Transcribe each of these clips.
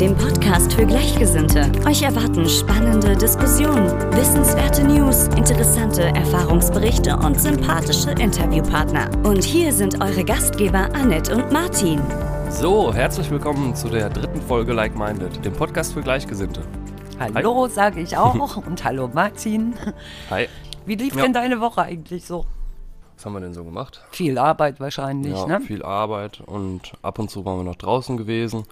dem Podcast für Gleichgesinnte. Euch erwarten spannende Diskussionen, wissenswerte News, interessante Erfahrungsberichte und sympathische Interviewpartner. Und hier sind eure Gastgeber Annette und Martin. So, herzlich willkommen zu der dritten Folge Like Minded, dem Podcast für Gleichgesinnte. Hallo, sage ich auch. Und hallo Martin. Hi. Wie lief Ja. denn deine Woche eigentlich so? Was haben wir denn so gemacht? Viel Arbeit wahrscheinlich, ja, ne? viel Arbeit und ab und zu waren wir noch draußen gewesen,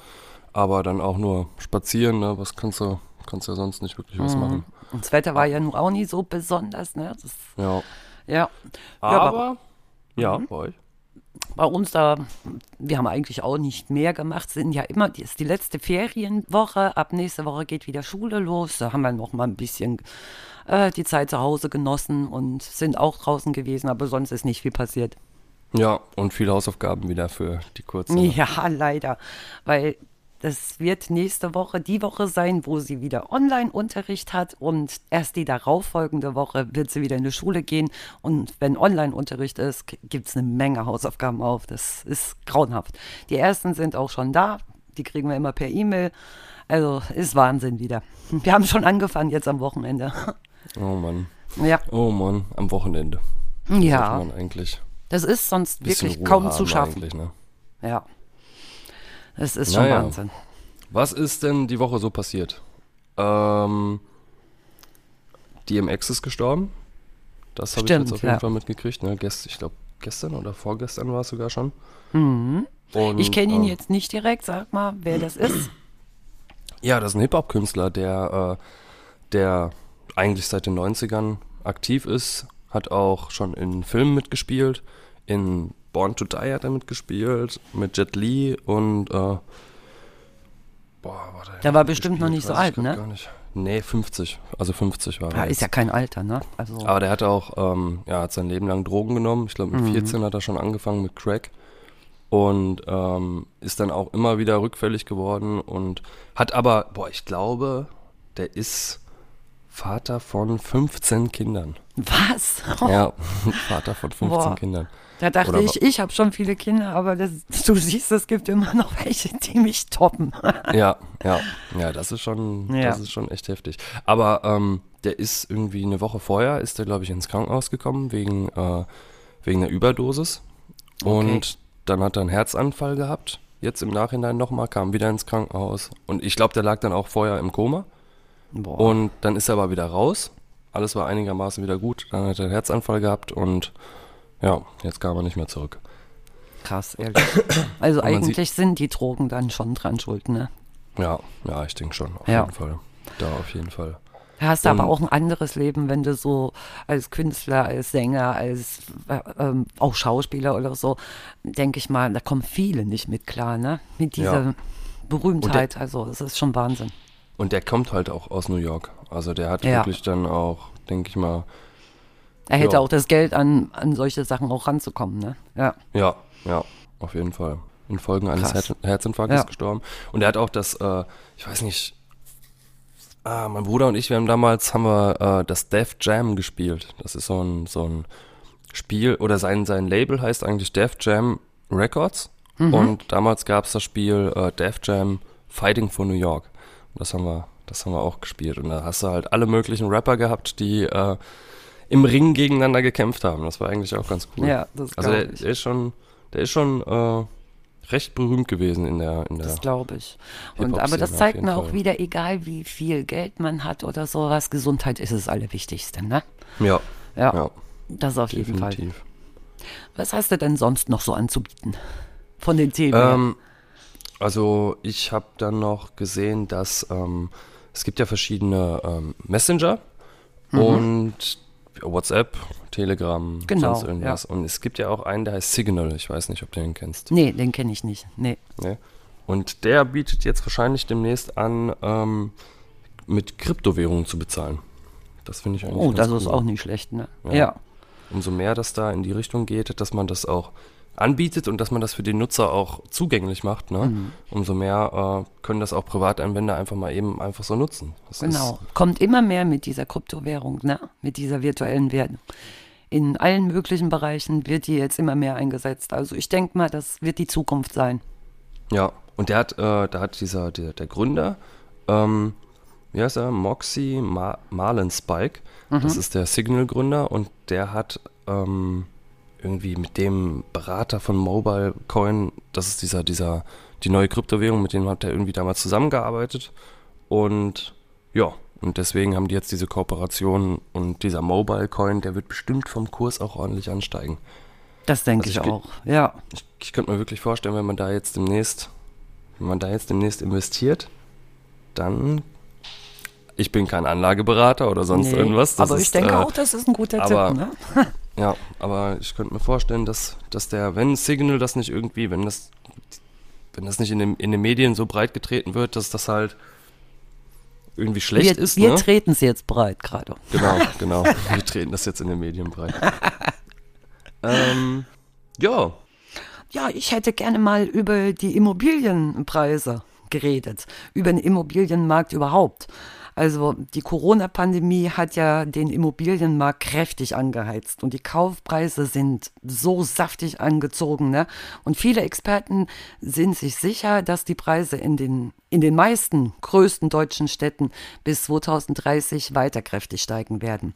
aber dann auch nur spazieren, ne? Was kannst du, kannst du ja sonst nicht wirklich was machen. Und das Wetter war ja nun auch nie so besonders, ne? Das, Ja. ja. ja, Aber, ja, bei euch. bei uns da, wir haben eigentlich auch nicht mehr gemacht, sind ja immer, die ist die letzte Ferienwoche, ab nächste Woche geht wieder Schule los, da haben wir noch mal ein bisschen äh, die Zeit zu Hause genossen und sind auch draußen gewesen, aber sonst ist nicht viel passiert. Ja, und viele Hausaufgaben wieder für die kurze. ne? Ja, leider. Weil das wird nächste Woche die Woche sein, wo sie wieder Online-Unterricht hat und erst die darauffolgende Woche wird sie wieder in die Schule gehen. Und wenn Online-Unterricht ist, gibt es eine Menge Hausaufgaben auf. Das ist grauenhaft. Die ersten sind auch schon da. Die kriegen wir immer per E-Mail. Also ist Wahnsinn wieder. Wir haben schon angefangen jetzt am Wochenende. Oh Mann. Ja, Oh Mann, am Wochenende. ja. Man eigentlich Das ist sonst wirklich kaum zu schaffen. Ne? Ja. Das ist schon Naja. Wahnsinn. Was ist denn die Woche so passiert? Ähm, DMX ist gestorben. Das habe ich jetzt auf jeden ja. Fall mitgekriegt. Ne? Gest, ich glaube, gestern oder vorgestern war es sogar schon. Und, Ich kenne ihn ähm, jetzt nicht direkt, sag mal, wer das ist. Ja, das ist ein Hip-Hop-Künstler, der, äh, der eigentlich seit den 90ern aktiv ist. Hat auch schon in Filmen mitgespielt. In Born to Die hat er mitgespielt. Mit Jet Li und. Äh, boah, warte. Der war bestimmt noch nicht so alt, ne? Gar nicht. Nee, 50. Also 50 war Ja, er. ist ja kein Alter, ne? Also, Aber der hat auch, ähm, ja, hat sein Leben lang Drogen genommen. Ich glaube, Mhm. mit 14 hat er schon angefangen mit Crack. Und ähm, ist dann auch immer wieder rückfällig geworden und hat aber, boah, ich glaube, der ist Vater von 15 Kindern. was? Ja, Vater von 15 Boah. Kindern. Da dachte Oder ich, ich habe schon viele Kinder, aber das, du siehst, es gibt immer noch welche, die mich toppen. Ja, ja, ja, das ist schon, Ja. das ist schon echt heftig. Aber ähm, der ist irgendwie eine Woche vorher, ist der, glaube ich, ins Krankenhaus gekommen wegen, äh, wegen einer Überdosis. Und dann hat er einen Herzanfall gehabt. Jetzt im Nachhinein nochmal, kam wieder ins Krankenhaus. Und ich glaube, der lag dann auch vorher im Koma. Boah. Und dann ist er aber wieder raus. Alles war einigermaßen wieder gut. Dann hat er einen Herzanfall gehabt und ja, jetzt kam er nicht mehr zurück. Krass, ehrlich. Also eigentlich sind die Drogen dann schon dran schuld, ne? Ja, ja, ich denke schon, auf Ja. jeden Fall. Da auf jeden Fall. Da hast du aber auch ein anderes Leben, wenn du so als Künstler, als Sänger, als äh, ähm, auch Schauspieler oder so, denke ich mal, da kommen viele nicht mit klar, ne? Mit dieser Ja. Berühmtheit. also es ist schon Wahnsinn. Und der kommt halt auch aus New York. Also der hat Ja. wirklich dann auch, denke ich mal, Er hätte Ja. auch das Geld, an, an solche Sachen auch ranzukommen, ne? Ja. ja, ja, auf jeden Fall. Infolge eines Krass. Her Herzinfarktes Ja. gestorben. Und er hat auch das, äh, ich weiß nicht, ah, mein Bruder und ich, wir haben damals, haben wir äh, das Def Jam gespielt. Das ist so ein, so ein Spiel, oder sein, sein Label heißt eigentlich Def Jam Records. Mhm. Und damals gab es das Spiel äh, Def Jam Fighting for New York. Und das haben wir, das haben wir auch gespielt. Und da hast du halt alle möglichen Rapper gehabt, die äh, im Ring gegeneinander gekämpft haben. Das war eigentlich auch ganz cool. Ja, das Also der, der ist schon, der ist schon äh, recht berühmt gewesen in der, in der. Das glaube ich. Und, aber das zeigt mir auch Fall. wieder, egal wie viel Geld man hat oder sowas, Gesundheit ist das Allerwichtigste, ne? ja, Ja, ja, das auf jeden Fall. definitiv. Was hast du denn sonst noch so anzubieten? Von den Themen? Ähm, also ich habe dann noch gesehen, dass ähm, es gibt ja verschiedene ähm, Messenger Mhm. und WhatsApp, Telegram, Genau, sonst irgendwas. Und es gibt ja auch einen, der heißt Signal. Ich weiß nicht, ob du den kennst. Nee, den kenne ich nicht. Nee. Ne? Und der bietet jetzt wahrscheinlich demnächst an, ähm, mit Kryptowährungen zu bezahlen. Das finde ich eigentlich Oh, das ist cool. auch nicht schlecht, ne? Ja. Ja. umso mehr das da in die Richtung geht, dass man das auch anbietet und dass man das für den Nutzer auch zugänglich macht, ne? Mhm. umso mehr äh, können das auch Privatanwender einfach mal eben einfach so nutzen. Das Genau. Kommt immer mehr mit dieser Kryptowährung, ne? mit dieser virtuellen Währung. In allen möglichen Bereichen wird die jetzt immer mehr eingesetzt. Also ich denke mal, das wird die Zukunft sein. Ja, und der hat, äh, da hat dieser, der, der Gründer, ähm, wie heißt er, Moxie Ma Marlin Spike, das ist der Signal-Gründer und der hat ähm, irgendwie mit dem Berater von Mobile Coin, das ist dieser, dieser, die neue Kryptowährung, mit dem hat er irgendwie damals zusammengearbeitet und ja, und deswegen haben die jetzt diese Kooperation und dieser Mobile Coin, der wird bestimmt vom Kurs auch ordentlich ansteigen. Das denke Also ich ich auch. Ja. Ich, ich könnte mir wirklich vorstellen, wenn man da jetzt demnächst, wenn man da jetzt demnächst investiert, dann, ich bin kein Anlageberater oder sonst Nee, irgendwas. das aber ich ist, denke äh, auch, das ist ein guter aber- Tipp. Ne? Ja, aber ich könnte mir vorstellen, dass, dass der, wenn Signal das nicht irgendwie, wenn das, wenn das nicht in, den in den Medien so breit getreten wird, dass das halt irgendwie schlecht wir ist, wir ne? treten es jetzt breit gerade. Genau, genau. Wir treten das jetzt in den Medien breit. ähm, ja, Ja, ich hätte gerne mal über die Immobilienpreise geredet, über den Immobilienmarkt überhaupt. Also die Corona-Pandemie hat ja den Immobilienmarkt kräftig angeheizt und die Kaufpreise sind so saftig angezogen. Ne? Und viele Experten sind sich sicher, dass die Preise in den, in den meisten größten deutschen Städten bis 2030 weiter kräftig steigen werden.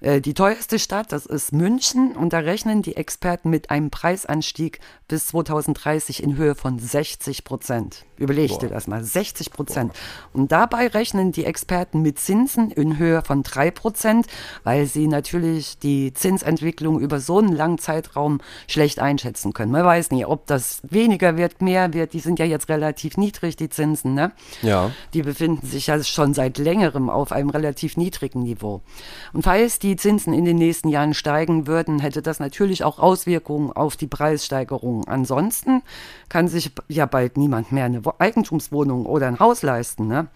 Äh, Die teuerste Stadt, das ist München und da rechnen die Experten mit einem Preisanstieg bis 2030 in Höhe von 60 Prozent. Überleg dir das mal, 60 Prozent. Und dabei rechnen die Experten mit Zinsen in Höhe von 3 Prozent, weil sie natürlich die Zinsentwicklung über so einen langen Zeitraum schlecht einschätzen können. Man weiß nie, ob das weniger wird, mehr wird. Die sind ja jetzt relativ niedrig, die Zinsen, ne? ja. Die befinden sich ja schon seit längerem auf einem relativ niedrigen Niveau. Und falls die Zinsen in den nächsten Jahren steigen würden, hätte das natürlich auch Auswirkungen auf die Preissteigerung. Ansonsten kann sich ja bald niemand mehr eine Wo- Eigentumswohnung oder ein Haus leisten. Ne?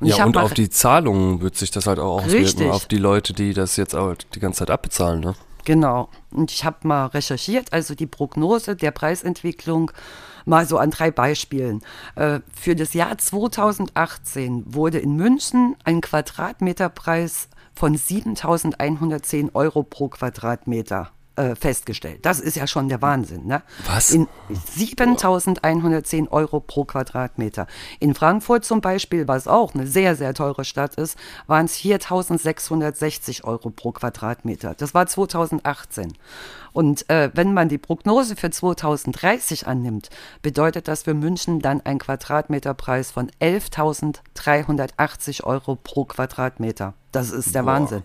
Und Ja, und auf die Zahlungen wird sich das halt auch auswirken, Richtig. auf die Leute, die das jetzt auch die ganze Zeit abbezahlen, ne? Genau. Und ich habe mal recherchiert, also die Prognose der Preisentwicklung mal so an drei Beispielen. Äh, für das Jahr 2018 wurde in München ein Quadratmeterpreis von 7.110 Euro pro Quadratmeter äh, festgestellt. Das ist ja schon der Wahnsinn. Ne? Was? In 7.110 Euro pro Quadratmeter. In Frankfurt zum Beispiel, was auch eine sehr, sehr teure Stadt ist, waren es 4.660 Euro pro Quadratmeter. Das war 2018. Und äh, wenn man die Prognose für 2030 annimmt, bedeutet das für München dann ein Quadratmeterpreis von 11.380 Euro pro Quadratmeter. Das ist der Boah. Wahnsinn.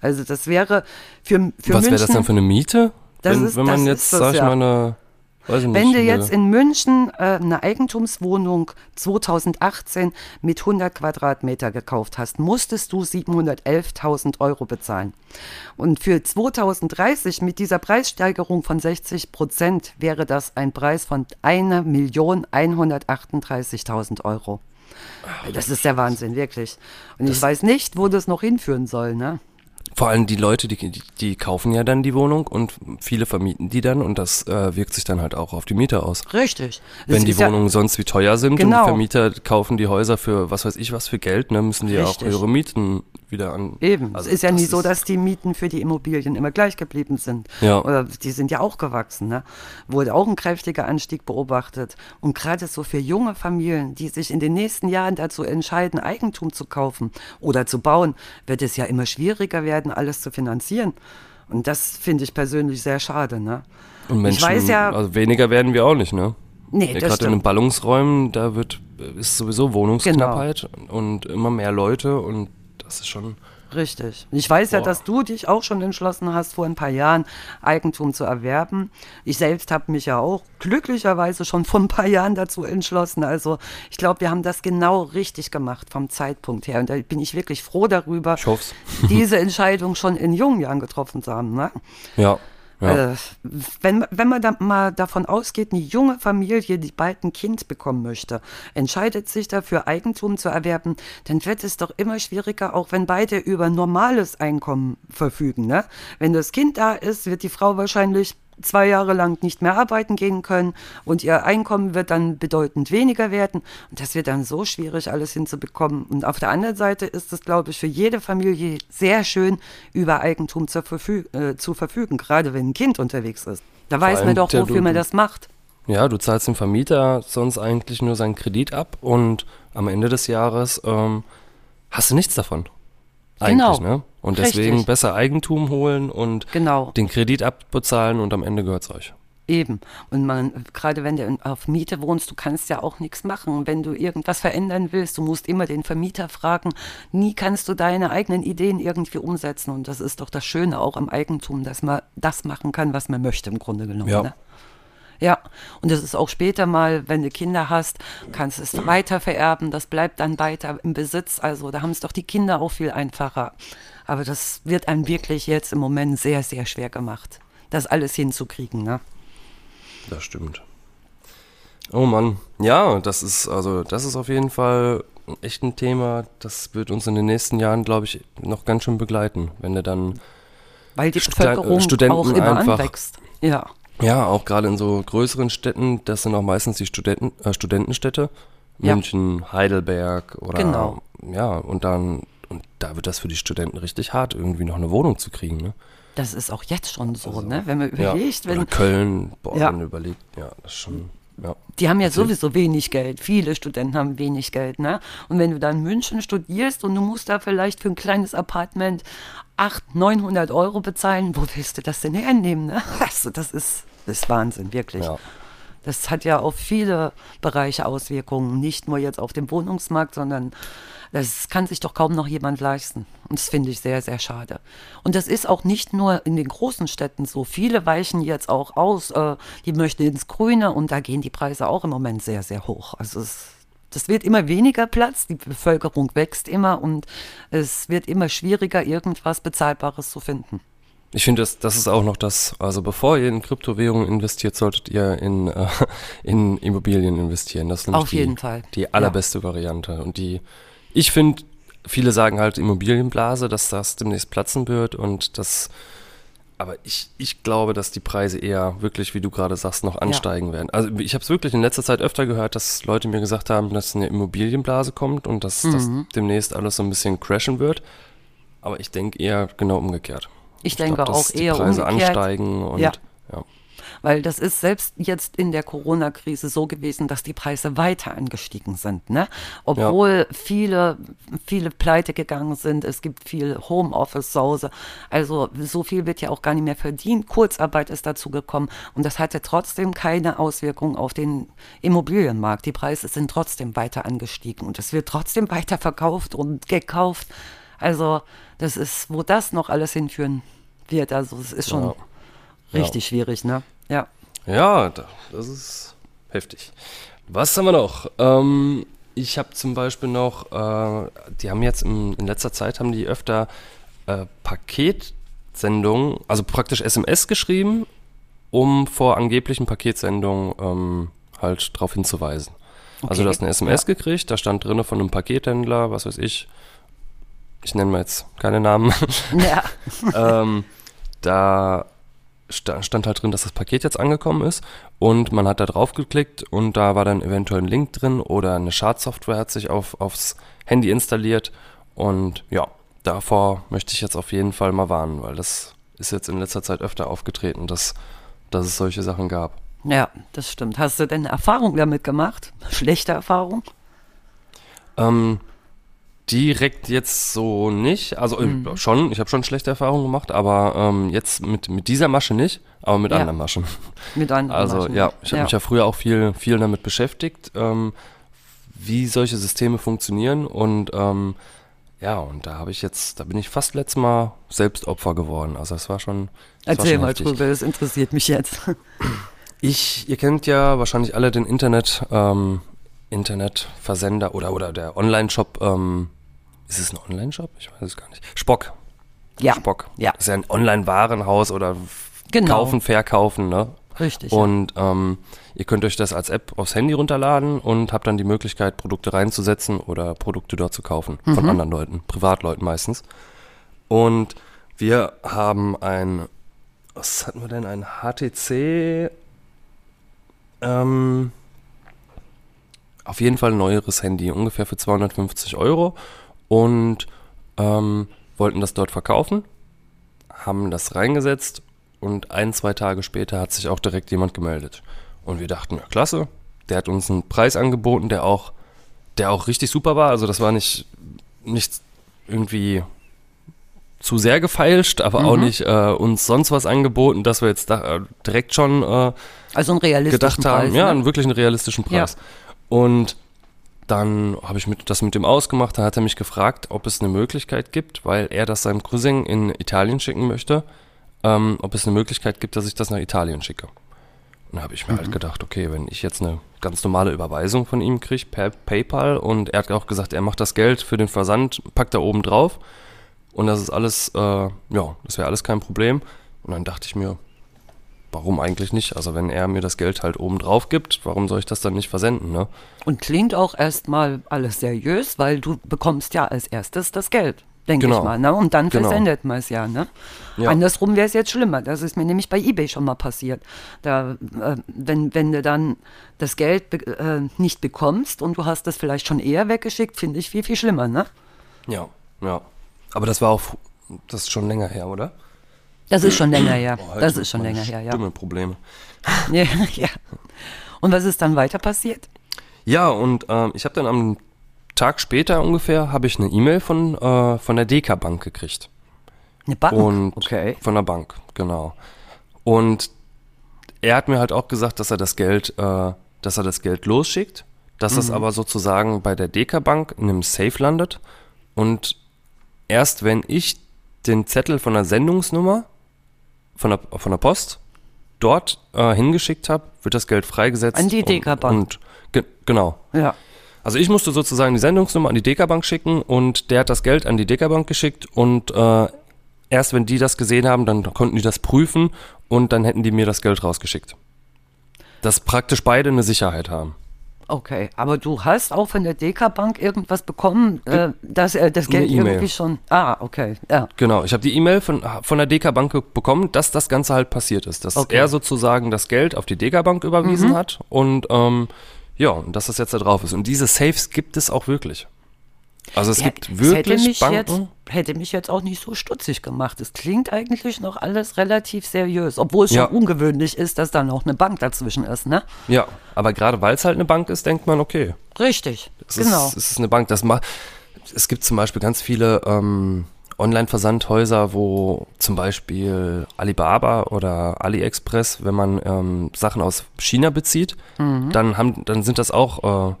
Also das wäre für, für Was wäre das dann für eine Miete? Das wenn, ist- wenn man jetzt, das, sag ich ja. mal, eine, weiß ich nicht, Wenn du jetzt in München äh, eine Eigentumswohnung 2018 mit 100 Quadratmeter gekauft hast, musstest du 711.000 Euro bezahlen. Und für 2030 mit dieser Preissteigerung von 60 Prozent wäre das ein Preis von 1.138.000 Euro. Das ist der Wahnsinn, wirklich. Und ich weiß nicht, wo das noch hinführen soll, ne? Vor allem die Leute, die, die, kaufen ja dann die Wohnung und viele vermieten die dann und das äh, wirkt sich dann halt auch auf die Mieter aus. Richtig. Das Wenn die ist ja- Wohnungen sonst wie teuer sind und Genau. die Vermieter kaufen die Häuser für was weiß ich was für Geld, ne, müssen die Richtig. auch ihre Mieten wieder an. Eben. Also es ist ja nie so, dass die Mieten für die Immobilien immer gleich geblieben sind. Ja. Oder die sind ja auch gewachsen. Ne? Wurde auch ein kräftiger Anstieg beobachtet. Und gerade so für junge Familien, die sich in den nächsten Jahren dazu entscheiden, Eigentum zu kaufen oder zu bauen, wird es ja immer schwieriger werden, alles zu finanzieren. Und das finde ich persönlich sehr schade. Ne? Und Menschen, ich weiß ja, also weniger werden wir auch nicht, ne? nee, Ja, Gerade in den. Ballungsräumen, da wird ist sowieso Wohnungsknappheit und immer mehr Leute und das ist schon. Richtig. Ich weiß ja, Boah. dass du dich auch schon entschlossen hast, vor ein paar Jahren Eigentum zu erwerben. Ich selbst habe mich ja auch glücklicherweise schon vor ein paar Jahren dazu entschlossen. Also ich glaube, wir haben das genau richtig gemacht vom Zeitpunkt her. Und da bin ich wirklich froh darüber, diese Entscheidung schon in jungen Jahren getroffen zu haben. Ne? Ja, Äh, wenn, wenn man da mal davon ausgeht, eine junge Familie, die bald ein Kind bekommen möchte, entscheidet sich dafür, Eigentum zu erwerben, dann wird es doch immer schwieriger, auch wenn beide über normales Einkommen verfügen. Ne? Wenn das Kind da ist, wird die Frau wahrscheinlich zwei Jahre lang nicht mehr arbeiten gehen können und ihr Einkommen wird dann bedeutend weniger werden. Und das wird dann so schwierig, alles hinzubekommen. Und auf der anderen Seite ist es, glaube ich, für jede Familie sehr schön, über Eigentum zu, verfü äh, zu verfügen, gerade wenn ein Kind unterwegs ist. Da weiß man doch, wofür man das macht. Ja, du zahlst dem Vermieter sonst eigentlich nur seinen Kredit ab und am Ende des Jahres ähm, hast du nichts davon. Eigentlich, Genau. ne? Und deswegen Richtig. besser Eigentum holen und Genau. den Kredit abbezahlen und am Ende gehört's euch. Eben. Und man, gerade wenn du auf Miete wohnst, du kannst ja auch nichts machen. Wenn du irgendwas verändern willst, du musst immer den Vermieter fragen. Nie kannst du deine eigenen Ideen irgendwie umsetzen. Und das ist doch das Schöne auch am Eigentum, dass man das machen kann, was man möchte im Grunde genommen. Ja. Ne? Ja, und das ist auch später mal, wenn du Kinder hast, kannst du es weiter vererben, das bleibt dann weiter im Besitz. Also da haben es doch die Kinder auch viel einfacher. Aber das wird einem wirklich jetzt im Moment sehr, sehr schwer gemacht, das alles hinzukriegen. Ne? Das stimmt. Oh Mann. Ja, das ist, also, das ist auf jeden Fall echt ein Thema, das wird uns in den nächsten Jahren, glaube ich, noch ganz schön begleiten, wenn du dann Weil die Bevölkerung äh, Studenten auch immer einfach- anwächst. Ja, Ja, auch gerade in so größeren Städten, das sind auch meistens die Studenten, äh, Studentenstädte. Ja. München, Heidelberg oder Genau. ja, und dann und da wird das für die Studenten richtig hart, irgendwie noch eine Wohnung zu kriegen, ne? das ist auch jetzt schon so, ne? wenn man Ja. überlegt, oder wenn, Köln, boah, Ja. wenn du überlegt, ja, das ist schon, ja. die haben ja Erzähl. sowieso wenig Geld. Viele Studenten haben wenig Geld, ne? Und wenn du dann in München studierst und du musst da vielleicht für ein kleines Apartment 800, 900 Euro bezahlen, wo willst du das denn hernehmen, ne? Also das ist, das ist Wahnsinn, wirklich. Ja. Das hat ja auf viele Bereiche Auswirkungen, nicht nur jetzt auf den Wohnungsmarkt, sondern das kann sich doch kaum noch jemand leisten. Und das finde ich sehr, sehr schade. Und das ist auch nicht nur in den großen Städten so. Viele weichen jetzt auch aus, äh, die möchten ins Grüne und da gehen die Preise auch im Moment sehr, sehr hoch. Also es, das wird immer weniger Platz, die Bevölkerung wächst immer und es wird immer schwieriger, irgendwas Bezahlbares zu finden. Ich finde, das, das ist auch noch das, also bevor ihr in Kryptowährungen investiert, solltet ihr in, äh, in Immobilien investieren. Das ist nämlich Auf die, jeden Fall. die allerbeste Variante. Und die, ich finde, viele sagen halt Immobilienblase, dass das demnächst platzen wird und das, aber ich, ich glaube, dass die Preise eher wirklich, wie du gerade sagst, noch ansteigen werden. Also ich habe es wirklich in letzter Zeit öfter gehört, dass Leute mir gesagt haben, dass eine Immobilienblase kommt und dass das Mhm. demnächst alles so ein bisschen crashen wird. Aber ich denke eher genau umgekehrt. Ich denke glaub, auch eher die Preise umgekehrt. ansteigen und Ja. ja. Weil das ist selbst jetzt in der Corona-Krise so gewesen, dass die Preise weiter angestiegen sind. Ne? Obwohl viele, viele pleite gegangen sind. Es gibt viel Homeoffice zu Hause. Also so viel wird ja auch gar nicht mehr verdient. Kurzarbeit ist dazu gekommen. Und das hatte trotzdem keine Auswirkung auf den Immobilienmarkt. Die Preise sind trotzdem weiter angestiegen. Und es wird trotzdem weiter verkauft und gekauft. Also das ist, wo das noch alles hinführen wird. Also es ist schon Ja. richtig schwierig, ne? Ja. Ja, da- das ist heftig. Was haben wir noch? Ähm, ich habe zum Beispiel noch, äh, die haben jetzt im, in letzter Zeit haben die öfter äh, Paketsendungen, also praktisch SMS geschrieben, um vor angeblichen Paketsendungen ähm, halt darauf hinzuweisen. Also Okay. du hast eine SMS gekriegt, da stand drinne von einem Pakethändler, was weiß ich, ich nenne mal jetzt keine Namen, Ja. ähm, da stand halt drin, dass das Paket jetzt angekommen ist und man hat da drauf geklickt und da war dann eventuell ein Link drin oder eine Schadsoftware hat sich auf, aufs Handy installiert und ja, davor möchte ich jetzt auf jeden Fall mal warnen, weil das ist jetzt in letzter Zeit öfter aufgetreten, dass, dass es solche Sachen gab. ja, das stimmt. Hast du denn Erfahrung damit gemacht? Schlechte Erfahrung? Ähm, direkt jetzt so nicht. Also äh, schon, ich habe schon schlechte Erfahrungen gemacht, aber ähm, jetzt mit, mit dieser Masche nicht, aber mit Ja. anderen Maschen. Mit anderen Also Maschen? ja, ich habe mich ja früher auch viel, viel damit beschäftigt, ähm, wie solche Systeme funktionieren und ähm, ja, und da habe ich jetzt, da bin ich fast letztes Mal selbst Opfer geworden. Also das war schon. Das war Erzähl schon mal heftig. drüber, das interessiert mich jetzt. Ich, ihr kennt ja wahrscheinlich alle den Internet, ähm, Internetversender oder oder der Online-Shop. Ähm, ist es ein Online-Shop? Ich weiß es gar nicht. Spock. Ja. Spock. Ja. Das ist ja ein Online-Warenhaus oder Genau. kaufen, verkaufen, ne? Richtig. ja. Und ähm, ihr könnt euch das als App aufs Handy runterladen und habt dann die Möglichkeit, Produkte reinzusetzen oder Produkte dort zu kaufen. Mhm. Von anderen Leuten, Privatleuten meistens. Und wir haben ein, was hatten wir denn? Ein HTC, ähm, auf jeden Fall ein neueres Handy, ungefähr für 250 Euro. Und ähm, wollten das dort verkaufen, haben das reingesetzt und ein, zwei Tage später hat sich auch direkt jemand gemeldet. Und wir dachten, ja, klasse, der hat uns einen Preis angeboten, der auch, der auch richtig super war. Also das war nicht, nicht irgendwie zu sehr gefeilscht, aber auch nicht äh, uns sonst was angeboten, dass wir jetzt da, äh, direkt schon äh, also ein realistischer gedacht haben, Preis, ja, ne? einen wirklich einen realistischen Preis. Und dann habe ich mit, das mit dem ausgemacht, dann hat er mich gefragt, ob es eine Möglichkeit gibt, weil er das seinem Cousin in Italien schicken möchte, ähm, ob es eine Möglichkeit gibt, dass ich das nach Italien schicke. Und da habe ich mir Mhm. halt gedacht, okay, wenn ich jetzt eine ganz normale Überweisung von ihm kriege per PayPal und er hat auch gesagt, er macht das Geld für den Versand, packt da oben drauf und das ist alles, äh, ja, das wäre alles kein Problem. Und dann dachte ich mir, warum eigentlich nicht? Also wenn er mir das Geld halt oben drauf gibt, warum soll ich das dann nicht versenden, ne? Und klingt auch erstmal alles seriös, weil du bekommst ja als erstes das Geld, denke Genau. ich mal. Ne? Und dann Genau. versendet man es ja. Ne? Ja. Andersrum wäre es jetzt schlimmer. Das ist mir nämlich bei eBay schon mal passiert. Da, äh, wenn, wenn du dann das Geld be äh, nicht bekommst und du hast das vielleicht schon eher weggeschickt, finde ich viel, viel schlimmer. Ne? Ja, ja. Aber das war auch, das ist schon länger her, oder? Das ist schon länger her. Boah, das ist schon länger her, ja. Stimmeprobleme. ja. ja. Und was ist dann weiter passiert? Ja, und ähm, ich habe dann am Tag später ungefähr, habe ich eine E-Mail von, äh, von der DK Bank gekriegt. Eine Bank? Und okay. Von der Bank, genau. Und er hat mir halt auch gesagt, dass er das Geld, äh, dass er das Geld losschickt, dass es aber sozusagen bei der DK Bank in einem Safe landet und erst wenn ich den Zettel von der Sendungsnummer von der, von der Post dort äh, hingeschickt habe, wird das Geld freigesetzt. An die und- DK Bank. Und, ge genau. Ja. Also ich musste sozusagen die Sendungsnummer an die DK-Bank schicken und der hat das Geld an die DK-Bank geschickt und äh, erst wenn die das gesehen haben, dann konnten die das prüfen und dann hätten die mir das Geld rausgeschickt. Dass praktisch beide eine Sicherheit haben. Okay, aber du hast auch von der DK-Bank irgendwas bekommen, äh, dass äh, das Geld E-Mail. irgendwie schon. Ah, okay, ja. Genau, ich habe die E-Mail von, von der DK-Bank bekommen, dass das Ganze halt passiert ist. Dass Okay. er sozusagen das Geld auf die DK-Bank überwiesen hat und ähm, ja, und dass das jetzt da drauf ist. Und diese Safes gibt es auch wirklich. Also es Ja, gibt wirklich Banken. Jetzt, hätte mich jetzt auch nicht so stutzig gemacht. Es klingt eigentlich noch alles relativ seriös, obwohl es Ja. schon ungewöhnlich ist, dass da noch eine Bank dazwischen ist, ne? Ja, aber gerade weil es halt eine Bank ist, denkt man, okay, Richtig, es, genau. ist, es ist eine Bank. Das macht, es gibt zum Beispiel ganz viele ähm, Online-Versandhäuser, wo zum Beispiel Alibaba oder AliExpress, wenn man ähm, Sachen aus China bezieht, Mhm. dann, haben, dann sind das auch äh,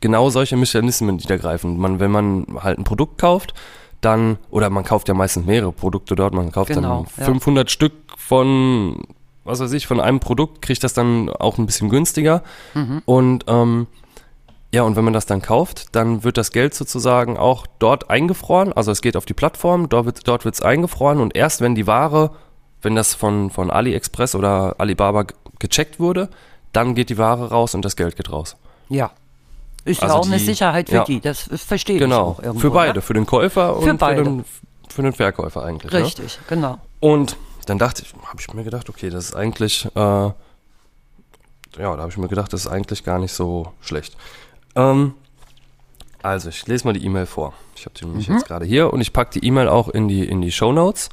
genau solche Mechanismen, die da greifen. Man, wenn man halt ein Produkt kauft, dann, oder man kauft ja meistens mehrere Produkte dort, man kauft Genau, dann ja. 500 Stück von, was weiß ich, von einem Produkt, kriegt das dann auch ein bisschen günstiger. Mhm. Und ähm, ja, und wenn man das dann kauft, dann wird das Geld sozusagen auch dort eingefroren. Also es geht auf die Plattform, dort wird dort wird's eingefroren und erst wenn die Ware, wenn das von, von AliExpress oder Alibaba ge- gecheckt wurde, dann geht die Ware raus und das Geld geht raus. ja. Ist Also ja auch eine die- Sicherheit für ja. die, das verstehe ich Genau, auch irgendwo. für beide, Ne? für den Käufer und beide. Für, den, für den Verkäufer eigentlich. Ne? Richtig, genau. Und dann dachte ich, habe ich mir gedacht, okay, das ist eigentlich, äh, ja, da habe ich mir gedacht, das ist eigentlich gar nicht so schlecht. Ähm, also, ich lese mal die E-Mail vor. Ich habe die nämlich jetzt gerade hier und ich packe die E-Mail auch in die, in die Show Notes.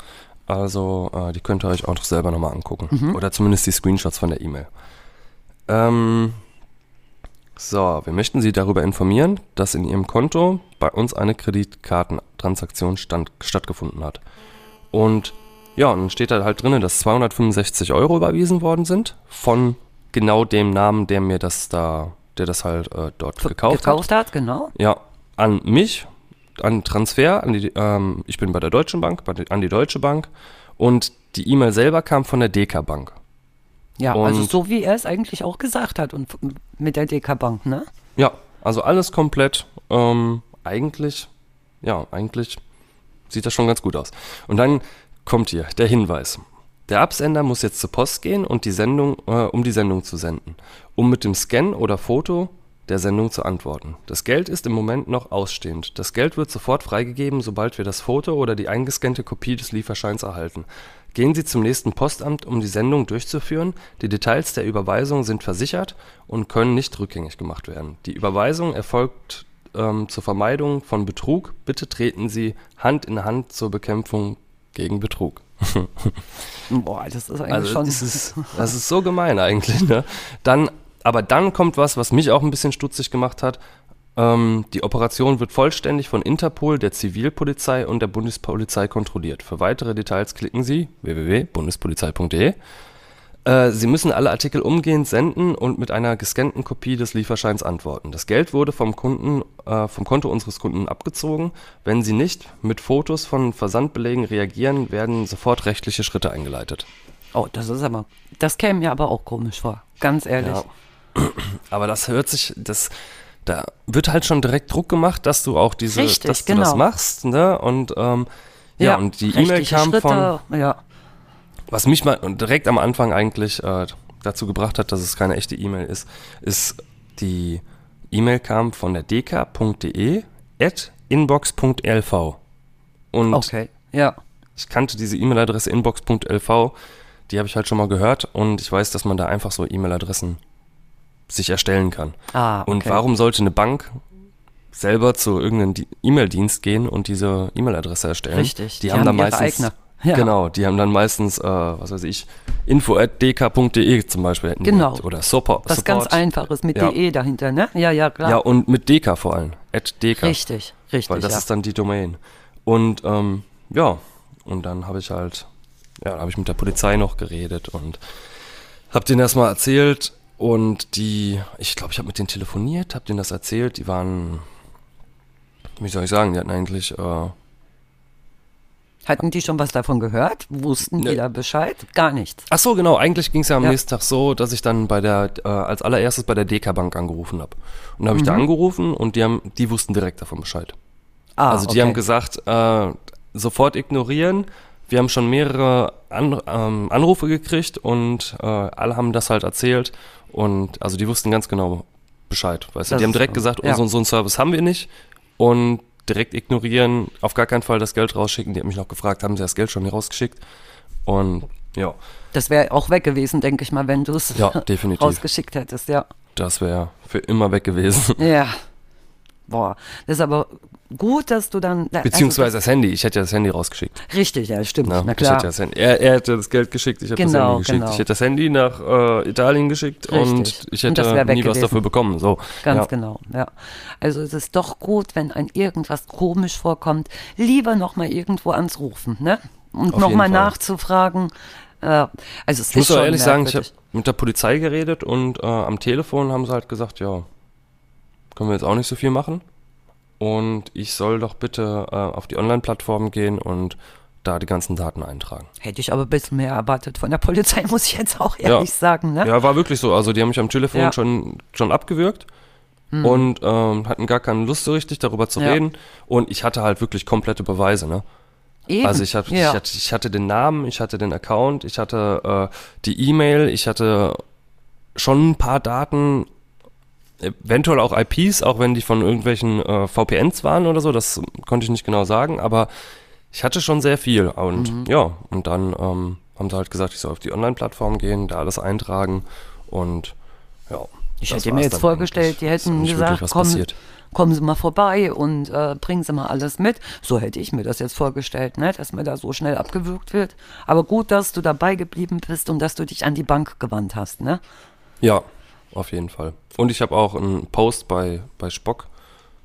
Also, äh, die könnt ihr euch auch noch selber nochmal angucken. Oder zumindest die Screenshots von der E-Mail. Ähm, so, wir möchten Sie darüber informieren, dass in Ihrem Konto bei uns eine Kreditkartentransaktion stand, stattgefunden hat. Und ja, und dann steht da halt drin, dass 265 Euro überwiesen worden sind von genau dem Namen, der mir das da, der das halt äh, dort gekauft, hat. Gekauft hat, genau. Ja, an mich, an Transfer, an die, ähm, ich bin bei der Deutschen Bank, bei die, an die Deutsche Bank und die E-Mail selber kam von der DK Bank. Ja, also Und- so wie er es eigentlich auch gesagt hat und mit der DK-Bank, ne? Ja, also alles komplett. Ähm, eigentlich, ja, eigentlich sieht das schon ganz gut aus. Und dann kommt hier der Hinweis. Der Absender muss jetzt zur Post gehen und die Sendung, äh, um die Sendung zu senden, um mit dem Scan oder Foto der Sendung zu antworten. Das Geld ist im Moment noch ausstehend. Das Geld wird sofort freigegeben, sobald wir das Foto oder die eingescannte Kopie des Lieferscheins erhalten. Gehen Sie zum nächsten Postamt, um die Sendung durchzuführen. Die Details der Überweisung sind versichert und können nicht rückgängig gemacht werden. Die Überweisung erfolgt ähm, zur Vermeidung von Betrug. Bitte treten Sie Hand in Hand zur Bekämpfung gegen Betrug. Boah, das ist eigentlich Also schon. das ist, das ist so gemein eigentlich. Ne? Dann, aber dann kommt was, was mich auch ein bisschen stutzig gemacht hat. Ähm, die Operation wird vollständig von Interpol, der Zivilpolizei und der Bundespolizei kontrolliert. Für weitere Details klicken Sie www.bundespolizei.de. Äh, Sie müssen alle Artikel umgehend senden und mit einer gescannten Kopie des Lieferscheins antworten. Das Geld wurde vom Kunden, äh, vom Konto unseres Kunden abgezogen. Wenn Sie nicht mit Fotos von Versandbelegen reagieren, werden sofort rechtliche Schritte eingeleitet. oh, das ist aber. Das käme mir aber auch komisch vor. Ganz ehrlich. Ja. Aber das hört sich, das, da wird halt schon direkt Druck gemacht, dass du auch diese, Richtig, dass du das genau. machst, ne? Und ähm, ja, und die E-Mail kam von, Schritte, Ja. was mich mal direkt am Anfang eigentlich äh, dazu gebracht hat, dass es keine echte E-Mail ist, ist die E-Mail kam von der dk.de at inbox.lv. Und Okay. Ja. ich kannte diese E-Mail-Adresse inbox.lv, die habe ich halt schon mal gehört und ich weiß, dass man da einfach so E-Mail-Adressen sich erstellen kann. Ah, okay. Und warum sollte eine Bank selber zu irgendeinem Di- E-Mail-Dienst gehen und diese E-Mail-Adresse erstellen? Richtig, Die, die haben, haben dann meistens. Ja. genau, die haben dann meistens, äh, was weiß ich, info@dk.de zum Beispiel Genau. oder support, Was ganz support. Einfaches mit Ja. DE dahinter, ne? Ja, ja, klar. Ja, und mit dk vor allem, at dk. richtig, richtig. Weil das ja. ist dann die Domain. Und ähm, ja, und dann habe ich halt, ja, habe ich mit der Polizei noch geredet und habe denen das mal erzählt und die, ich glaube, ich habe mit denen telefoniert, habe denen das erzählt, die waren, wie soll ich sagen, die hatten eigentlich, äh, Hatten die schon was davon gehört? Wussten Ne. die da Bescheid? Gar nichts. ach so, genau, eigentlich ging es ja am Ja. nächsten Tag so, dass ich dann bei der, äh, als allererstes bei der DK Bank angerufen habe. Und da habe ich da angerufen und die haben, die wussten direkt davon Bescheid. Ah, Also die okay. haben gesagt, äh, sofort ignorieren. Wir haben schon mehrere An ähm, Anrufe gekriegt und äh, alle haben das halt erzählt. Und also die wussten ganz genau Bescheid. Weißt du? Die haben direkt gesagt, oh, Ja. so, so einen Service haben wir nicht. Und direkt ignorieren, auf gar keinen Fall das Geld rausschicken. Die haben mich noch gefragt, haben sie das Geld schon rausgeschickt? Und ja, Das wäre auch weg gewesen, denke ich mal, wenn du es Ja, rausgeschickt hättest, ja. das wäre für immer weg gewesen. Ja. Boah, das ist aber gut, dass du dann. also Beziehungsweise das Handy. Ich hätte ja das Handy rausgeschickt. das, richtig, ja, stimmt. Na, Na Ich klar. hätte das Handy, er, er hätte das Geld geschickt, ich hätte das Genau, Handy geschickt. genau. Ich hätte das Handy nach äh, Italien geschickt und Richtig. ich Und das hätte weg nie was dafür bekommen. So. Ganz ja. genau, ja. Also es ist doch gut, wenn ein irgendwas komisch vorkommt, lieber nochmal irgendwo anrufen, ne? Und nochmal nachzufragen. Äh, also es Ich muss ist auch schon ehrlich sagen, ich habe mit der Polizei geredet und äh, am Telefon haben sie halt gesagt, ja, können wir jetzt auch nicht so viel machen. Und ich soll doch bitte äh, auf die Online-Plattform gehen und da die ganzen Daten eintragen. Hätte ich aber ein bisschen mehr erwartet von der Polizei, muss ich jetzt auch ehrlich sagen, ne? Ja, war wirklich so. Also die haben mich am Telefon Ja. Schon, schon abgewürgt und ähm, hatten gar keine Lust so richtig darüber zu Ja. reden. Und ich hatte halt wirklich komplette Beweise, ne? Eben. Also ich, hab, ja. ich, hatte, ich hatte den Namen, ich hatte den Account, ich hatte äh, die E-Mail, ich hatte schon ein paar Daten, eventuell auch IPs, auch wenn die von irgendwelchen äh, VPNs waren oder so, das konnte ich nicht genau sagen, aber ich hatte schon sehr viel. Und Mhm. ja, und dann ähm, haben sie halt gesagt, ich soll auf die Online-Plattform gehen, da alles eintragen und ja. Ich hätte mir jetzt vorgestellt, die hätten gesagt, komm, passiert. kommen Sie mal vorbei und äh, bringen Sie mal alles mit. So hätte ich mir das jetzt vorgestellt, ne? dass mir da so schnell abgewürgt wird. Aber gut, dass du dabei geblieben bist und dass du dich an die Bank gewandt hast. Ne? Ja, auf jeden Fall. Und ich habe auch einen Post bei, bei Spock,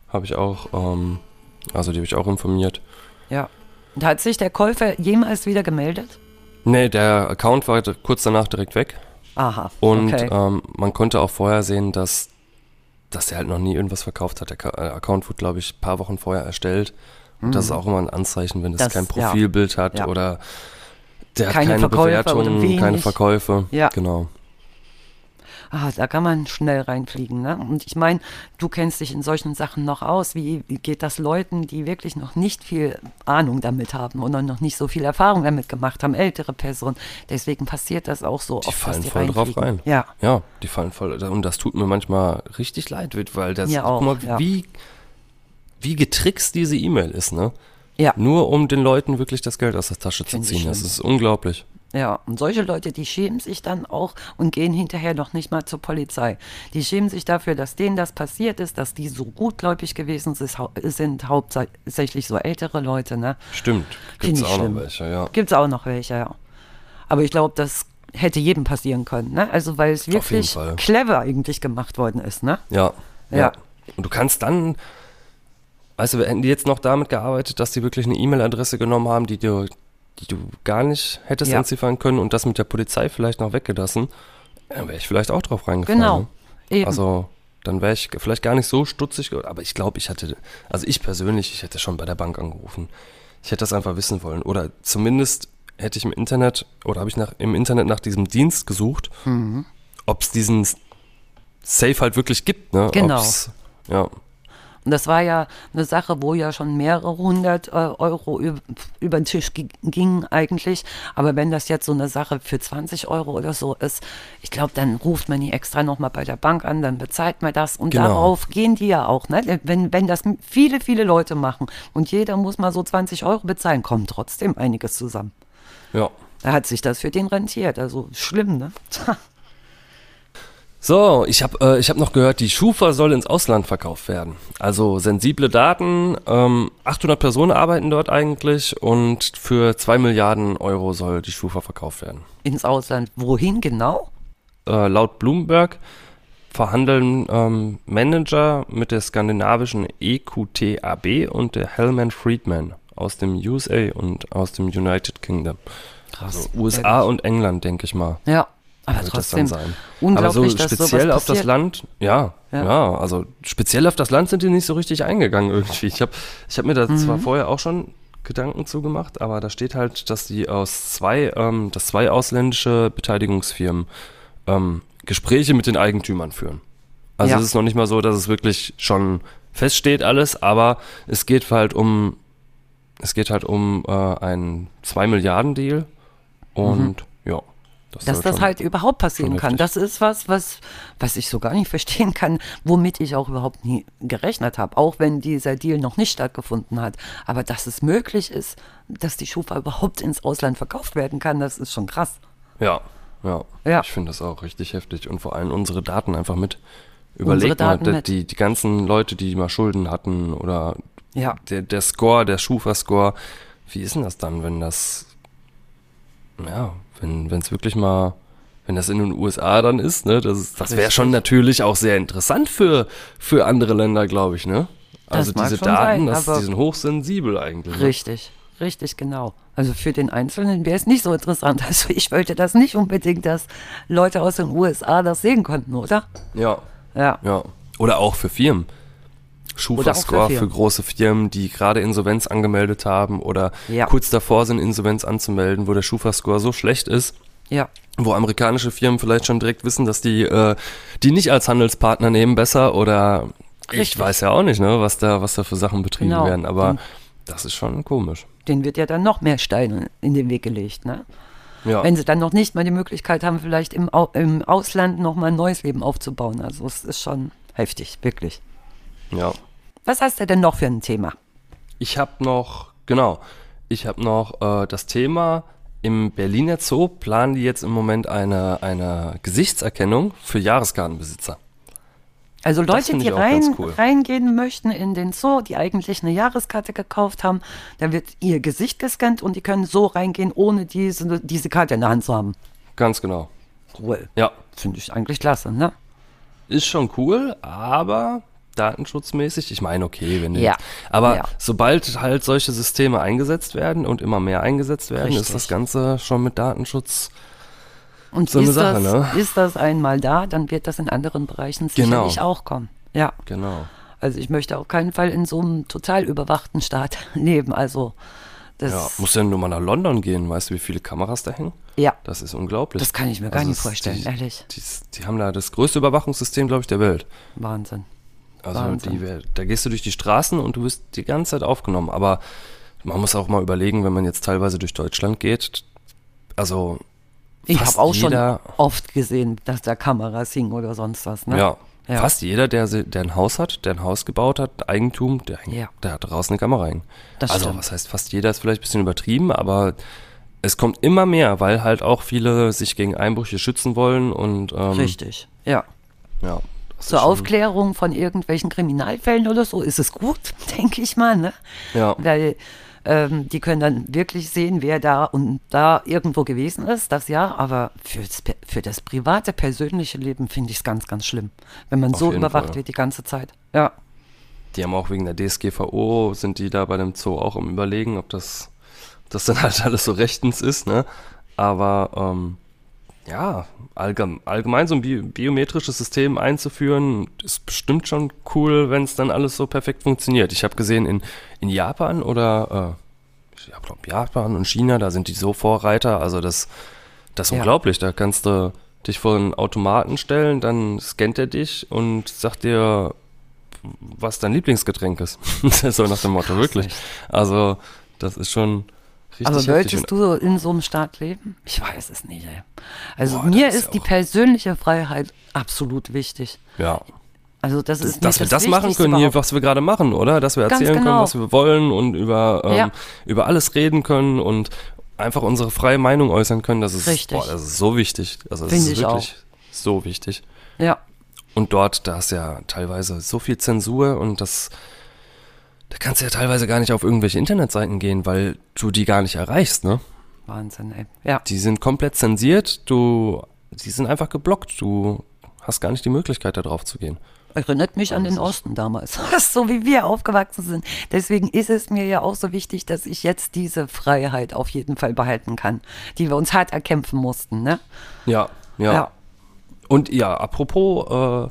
habe ich auch, ähm, also die habe ich auch informiert. Ja. Und hat sich der Käufer jemals wieder gemeldet? Nee, der Account war d- kurz danach direkt weg. Aha. Und okay. ähm, man konnte auch vorher sehen, dass, dass er halt noch nie irgendwas verkauft hat. Der äh, Account wurde, glaube ich, ein paar Wochen vorher erstellt. Und das ist auch immer ein Anzeichen, wenn es Mhm. Das- kein ja. Profilbild hat Ja. oder der Keine keine wenig. keine Verkäufe. Ja. Genau. Ah, da kann man schnell reinfliegen. Ne? Und ich meine, du kennst dich in solchen Sachen noch aus. Wie, wie geht das Leuten, die wirklich noch nicht viel Ahnung damit haben oder noch nicht so viel Erfahrung damit gemacht haben, ältere Personen. Deswegen passiert das auch so Die oft, fallen dass die voll drauf rein. Ja, Ja, die fallen voll. Und das tut mir manchmal richtig leid, weil das, guck auch, mal, ja. wie, wie getrickst diese E-Mail ist, ne? ja. Nur um den Leuten wirklich das Geld aus der Tasche zu Find ich ziehen. Das ist unglaublich. Ja, und solche Leute, die schämen sich dann auch und gehen hinterher noch nicht mal zur Polizei. Die schämen sich dafür, dass denen das passiert ist, dass die so gutgläubig gewesen sind, hau- sind hauptsächlich so ältere Leute, ne? Stimmt. Gibt's ich auch schlimm. noch welche, ja. Gibt's auch noch welche, ja. Aber ich glaube, das hätte jedem passieren können, ne? Also, weil es wirklich clever eigentlich gemacht worden ist, ne? Ja. Ja. Und du kannst dann, weißt du, hätten die jetzt noch damit gearbeitet, dass die wirklich eine E-Mail-Adresse genommen haben, die du, die du gar nicht hättest Ja. entziffern können und das mit der Polizei vielleicht noch weggelassen, dann wäre ich vielleicht auch drauf reingefallen. Genau. Ne? Eben. Also dann wäre ich vielleicht gar nicht so stutzig, aber ich glaube, ich hatte, also ich persönlich, ich hätte schon bei der Bank angerufen. Ich hätte das einfach wissen wollen. Oder zumindest hätte ich im Internet, oder habe ich nach, im Internet nach diesem Dienst gesucht, Mhm. ob es diesen Safe halt wirklich gibt. Ne? Genau. Ob's, ja, Und das war ja eine Sache, wo ja schon mehrere hundert äh, Euro üb über den Tisch gi- gingen eigentlich. Aber wenn das jetzt so eine Sache für 20 Euro oder so ist, ich glaube, dann ruft man die extra nochmal bei der Bank an, dann bezahlt man das und Genau. darauf gehen die ja auch. Ne? Wenn, wenn das viele, viele Leute machen und jeder muss mal so 20 Euro bezahlen, kommt trotzdem einiges zusammen. ja. Da hat sich das für den rentiert. Also schlimm, ne? So, ich habe äh, ich hab noch gehört, die Schufa soll ins Ausland verkauft werden. Also sensible Daten, ähm, 800 Personen arbeiten dort eigentlich und für 2 Milliarden Euro soll die Schufa verkauft werden. Ins Ausland. Wohin genau? Äh, laut Bloomberg verhandeln ähm, Manager mit der skandinavischen EQTAB und der Hellman Friedman aus dem USA und aus dem United Kingdom. Also USA und England, denke ich mal. Ja, aber wird das trotzdem dann sein. unglaublich, Aber so speziell auf das. Land, ja, Ja. ja, also speziell auf das Land sind die nicht so richtig eingegangen irgendwie. Ich habe ich hab mir da Mhm. zwar vorher auch schon Gedanken zugemacht, aber da steht halt, dass die aus zwei, ähm, dass zwei ausländische Beteiligungsfirmen ähm, Gespräche mit den Eigentümern führen. Also Ja. es ist noch nicht mal so, dass es wirklich schon feststeht alles, aber es geht halt um, es geht halt um äh, einen 2 Milliarden Deal und ja. Dass soll das halt überhaupt passieren kann. Das ist was, was, was ich so gar nicht verstehen kann, womit ich auch überhaupt nie gerechnet habe. Auch wenn dieser Deal noch nicht stattgefunden hat. Aber dass es möglich ist, dass die Schufa überhaupt ins Ausland verkauft werden kann, das ist schon krass. Ja, ja. Ja. Ich finde das auch richtig heftig und vor allem unsere Daten einfach mit. Überlegt mal, die, die ganzen Leute, die mal Schulden hatten oder Ja. der, der Score, der Schufa-Score, wie ist denn das dann, wenn das, ja, wenn es wirklich mal, wenn das in den USA dann ist, ne, das, das wäre schon natürlich auch sehr interessant für, für andere Länder, glaube ich, ne? Das Also mag diese Daten, sein, das, die sind hochsensibel eigentlich. Ne? Richtig, richtig, genau. Also für den Einzelnen wäre es nicht so interessant. Also ich wollte das nicht unbedingt, dass Leute aus den USA das sehen konnten, oder? Ja, Ja. Ja. Oder auch für Firmen. Schufa-Score für große Firmen, die gerade Insolvenz angemeldet haben oder Ja. kurz davor sind, Insolvenz anzumelden, wo der Schufa-Score so schlecht ist, Ja. wo amerikanische Firmen vielleicht schon direkt wissen, dass die äh, die nicht als Handelspartner nehmen besser oder ich Richtig. weiß ja auch nicht, ne, was da was da für Sachen betrieben Genau. werden, aber Mhm. das ist schon komisch. denen wird ja dann noch mehr Steine in den Weg gelegt, ne? Ja. Wenn sie dann noch nicht mal die Möglichkeit haben, vielleicht im, Au im Ausland noch mal ein neues Leben aufzubauen. Also es ist schon heftig, wirklich. ja. Was hast du denn noch für ein Thema? Ich habe noch, genau, ich habe noch äh, das Thema, im Berliner Zoo planen die jetzt im Moment eine, eine Gesichtserkennung für Jahreskartenbesitzer. Also Leute, die rein, cool. reingehen möchten in den Zoo, die eigentlich eine Jahreskarte gekauft haben, da wird ihr Gesicht gescannt und die können so reingehen, ohne diese, diese Karte in der Hand zu haben. Ganz genau. Cool. Ja, Finde ich eigentlich klasse, ne? ist schon cool, aber datenschutzmäßig, ich meine, okay, wenn Ja. aber Ja. sobald halt solche Systeme eingesetzt werden und immer mehr eingesetzt werden, Richtig. ist das Ganze schon mit Datenschutz Und So eine ist, Sache, das, ne? ist das einmal da, dann wird das in anderen Bereichen Genau. sicherlich auch kommen. Ja. genau. Also ich möchte auf keinen Fall in so einem total überwachten Staat leben. Also das Ja, muss ja nur mal nach London gehen, weißt du, wie viele Kameras da hängen? Ja. Das ist unglaublich. Das kann ich mir gar Also nicht vorstellen, die, ehrlich. Die, die haben da das größte Überwachungssystem, glaube ich, der Welt. Wahnsinn. Also die, da gehst du durch die Straßen und du wirst die ganze Zeit aufgenommen. Aber man muss auch mal überlegen, wenn man jetzt teilweise durch Deutschland geht, also Ich habe auch schon jeder- oft gesehen, dass da Kameras hingen oder sonst was. Ne? ja, Ja. fast jeder, der, der ein Haus hat, der ein Haus gebaut hat, Eigentum, der, Ja. der hat draußen eine Kamera hängen. Das also stimmt. was heißt fast jeder ist vielleicht ein bisschen übertrieben, aber es kommt immer mehr, weil halt auch viele sich gegen Einbrüche schützen wollen und ähm, Richtig, ja. Ja, Zur Aufklärung von irgendwelchen Kriminalfällen oder so ist es gut, denke ich mal, ne? Ja. Weil ähm, die können dann wirklich sehen, wer da und da irgendwo gewesen ist, das ja, aber für das, für das private, persönliche Leben finde ich es ganz, ganz schlimm, wenn man Auf so überwacht Fall. wird die ganze Zeit. Ja, Die haben auch wegen der DSGVO, sind die da bei dem Zoo auch im Überlegen, ob das, ob das dann halt alles so rechtens ist, ne? Aber ähm, ja, allgem allgemein so ein bi biometrisches System einzuführen, ist bestimmt schon cool, wenn es dann alles so perfekt funktioniert. Ich habe gesehen, in, in Japan oder äh, ich glaube Japan und China, da sind die so Vorreiter, also das, das ist Ja. unglaublich. Da kannst du dich vor einen Automaten stellen, dann scannt er dich und sagt dir, was dein Lieblingsgetränk ist. so nach dem Motto, wirklich. Also, das ist schon richtig aber heftig. möchtest du in so einem Staat leben? Ich weiß es nicht, ey. Also Boah, mir das ist ist die auch- persönliche Freiheit absolut wichtig. ja. Also das ist Dass wir das machen Wichtigste können hier, überhaupt. was wir gerade machen, oder? Dass wir erzählen können, genau. was wir wollen und über, ähm, Ja. über alles reden können und einfach unsere freie Meinung äußern können. Das ist, Richtig. boah, das ist so wichtig. Also, das Finde ist ich wirklich so wichtig. Ja, Und dort, da ist ja teilweise so viel Zensur und das, da kannst du ja teilweise gar nicht auf irgendwelche Internetseiten gehen, weil du die gar nicht erreichst, ne? Wahnsinn, ey. Ja, Die sind komplett zensiert, du, die sind einfach geblockt, du hast gar nicht die Möglichkeit, da drauf zu gehen. erinnert mich an den Osten damals, so wie wir aufgewachsen sind. Deswegen ist es mir ja auch so wichtig, dass ich jetzt diese Freiheit auf jeden Fall behalten kann, die wir uns hart erkämpfen mussten, ne? Ja, ja. Ja. Und ja, apropos, äh,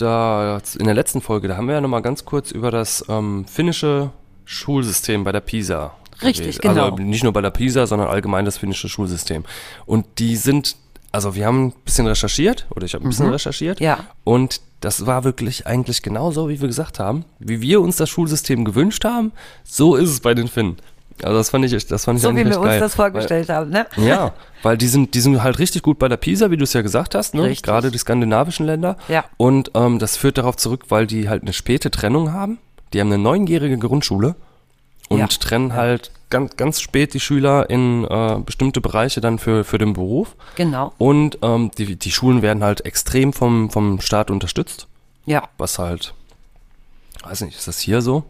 da in der letzten Folge, da haben wir ja nochmal ganz kurz über das ähm, finnische Schulsystem bei der PISA. Richtig. Also genau. nicht nur bei der PISA, sondern allgemein das finnische Schulsystem. Und die sind, also wir haben ein bisschen recherchiert, oder ich habe ein bisschen recherchiert. Mhm. Ja. Und das war wirklich eigentlich genauso, wie wir gesagt haben. Wie wir uns das Schulsystem gewünscht haben, so ist es bei den Finnen. Also das fand ich, das fand ich So wie wir uns geil. das vorgestellt haben, ne? Ja, weil die sind, die sind halt richtig gut bei der PISA, wie du es ja gesagt hast, ne? Richtig. Gerade die skandinavischen Länder. Ja. Und ähm, das führt darauf zurück, weil die halt eine späte Trennung haben. Die haben eine neunjährige Grundschule und Ja. trennen halt ganz, ganz spät die Schüler in äh, bestimmte Bereiche dann für, für den Beruf. Genau. Und ähm, die, die Schulen werden halt extrem vom, vom Staat unterstützt. Ja, Was halt, weiß nicht, ist das hier so?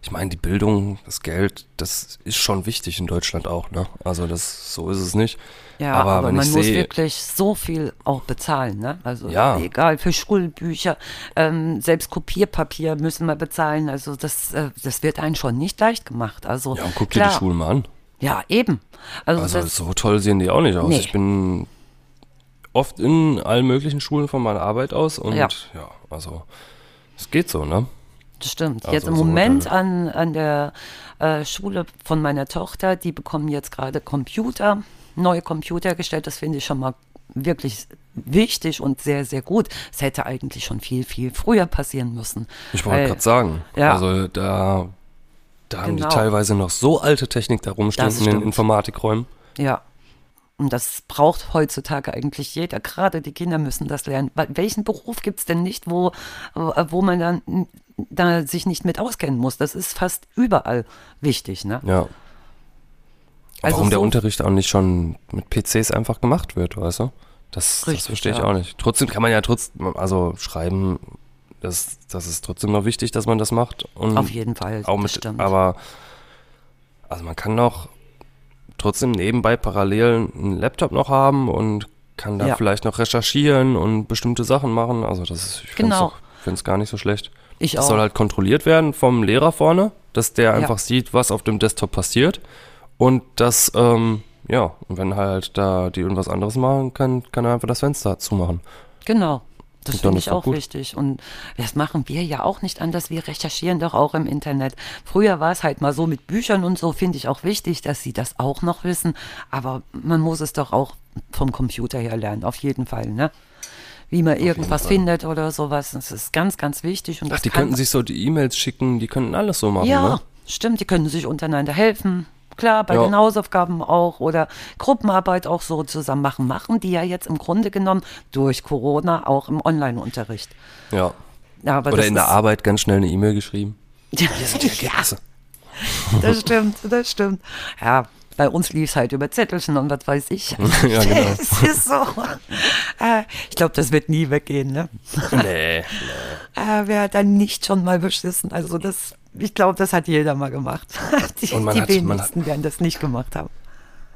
Ich meine, die Bildung, das Geld, das ist schon wichtig in Deutschland auch, ne? Also das, so ist es nicht. ja, aber, aber, man muss sehe, wirklich so viel auch bezahlen, ne? Also Ja. egal, für Schulbücher, ähm, selbst Kopierpapier müssen wir bezahlen. Also das, äh, das wird einen schon nicht leicht gemacht. Also ja, und guck dir klar, die Schulen mal an. Ja, eben. Also, Also das, so toll sehen die auch nicht aus. Nee. Ich bin oft in allen möglichen Schulen von meiner Arbeit aus und ja, Ja. also es geht so, ne? Das stimmt. Also jetzt im so Moment an, an der äh, Schule von meiner Tochter, die bekommen jetzt gerade Computer, neue Computer gestellt. Das finde ich schon mal wirklich wichtig und sehr, sehr gut. Es hätte eigentlich schon viel, viel früher passieren müssen. Ich wollte gerade sagen, ja. also da, da haben die Genau. teilweise noch so alte Technik da rumstehen in den. Informatikräumen. Ja. Und das braucht heutzutage eigentlich jeder. Gerade die Kinder müssen das lernen. Welchen Beruf gibt es denn nicht, wo, wo man dann da sich nicht mit auskennen muss? Das ist fast überall wichtig, ne? Ja. Also Warum der so- Unterricht auch nicht schon mit PCs einfach gemacht wird, weißt du? Das, das Richtig, verstehe ich ja. auch nicht. Trotzdem kann man ja trotzdem, also schreiben, das, das ist trotzdem noch wichtig, dass man das macht. Und Auf jeden Fall. auch das mit, aber also man kann noch trotzdem nebenbei parallel einen Laptop noch haben und kann da Ja. vielleicht noch recherchieren und bestimmte Sachen machen. Also das ist, ich finde es Genau. gar nicht so schlecht. Ich Das auch. soll halt kontrolliert werden vom Lehrer vorne, dass der Ja. einfach sieht, was auf dem Desktop passiert. Und das, ähm, ja, und wenn halt da die irgendwas anderes machen kann, kann er einfach das Fenster zumachen. Genau. Das finde ich auch gut. wichtig. Und das machen wir ja auch nicht anders. Wir recherchieren doch auch im Internet. Früher war es halt mal so mit Büchern und so, finde ich auch wichtig, dass sie das auch noch wissen. Aber man muss es doch auch vom Computer her lernen, auf jeden Fall, ne? Wie man irgendwas findet oder sowas. Das ist ganz, ganz wichtig. Und Ach, das die könnten sich so die E-Mails schicken, die könnten alles so machen, ja, ne? stimmt, die können sich untereinander helfen. Klar, bei Ja. den Hausaufgaben auch oder Gruppenarbeit auch so zusammen machen. Machen die ja jetzt im Grunde genommen durch Corona auch im Online-Unterricht. Ja. Ja, aber Oder das in der Arbeit ganz schnell eine E-Mail geschrieben. Ja, Ergebnisse. das stimmt, das stimmt. Ja, bei uns lief es halt über Zettelchen und was weiß ich. Ja, genau. Es ist so. Äh, ich glaube, das wird nie weggehen, ne? Nee. Äh, wer hat dann nicht schon mal beschissen? Also das, ich glaube, das hat jeder mal gemacht. Die, Und die hat- wenigsten werden das nicht gemacht haben.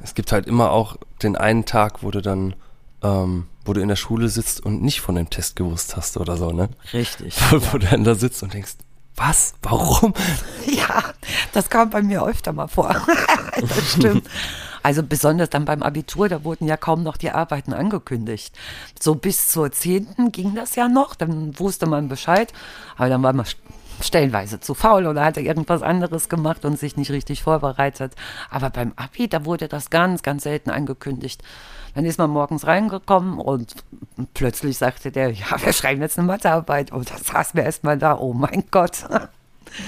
Es gibt halt immer auch den einen Tag, wo du dann, ähm, wo du in der Schule sitzt und nicht von dem Test gewusst hast oder so, ne? Richtig. Wo du dann da sitzt und denkst, was? Warum? Ja, das kam bei mir öfter mal vor. das stimmt. Also besonders dann beim Abitur, da wurden ja kaum noch die Arbeiten angekündigt. So bis zur 10. ging das ja noch, dann wusste man Bescheid, aber dann war man st- stellenweise zu faul oder hatte irgendwas anderes gemacht und sich nicht richtig vorbereitet. Aber beim Abi, da wurde das ganz, ganz selten angekündigt. Dann ist man morgens reingekommen und plötzlich sagte der, ja, wir schreiben jetzt eine Mathearbeit. Und da saß mir erstmal da, oh mein Gott.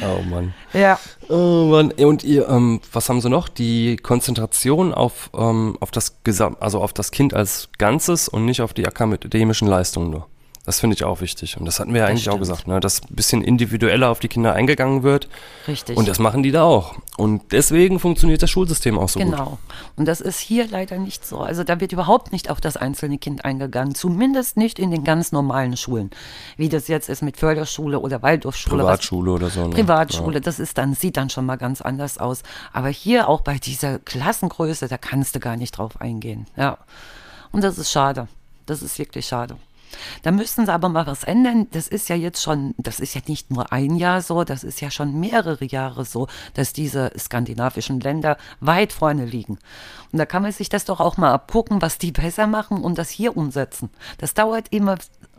Oh Mann. ja. Oh Mann. Und ihr, ähm, was haben sie noch? Die Konzentration auf, ähm, auf das Gesam also auf das Kind als Ganzes und nicht auf die akademischen Leistungen nur. Das finde ich auch wichtig. Und das hatten wir ja eigentlich auch stimmt. gesagt, ne? dass ein bisschen individueller auf die Kinder eingegangen wird. Richtig. Und das machen die da auch. Und deswegen funktioniert das Schulsystem auch so gut. Genau. Und das ist hier leider nicht so. Also da wird überhaupt nicht auf das einzelne Kind eingegangen. Zumindest nicht in den ganz normalen Schulen. Wie das jetzt ist mit Förderschule oder Waldorfschule. was- Privatschule oder so. Ne? Privatschule, das ist dann, sieht dann schon mal ganz anders aus. Aber hier auch bei dieser Klassengröße, da kannst du gar nicht drauf eingehen. Ja. Und das ist schade. Das ist wirklich schade. Da müssten sie aber mal was ändern. Das ist ja jetzt schon, das ist ja nicht nur ein Jahr so, das ist ja schon mehrere Jahre so, dass diese skandinavischen Länder weit vorne liegen. Und da kann man sich das doch auch mal abgucken, was die besser machen und das hier umsetzen. Das dauert immer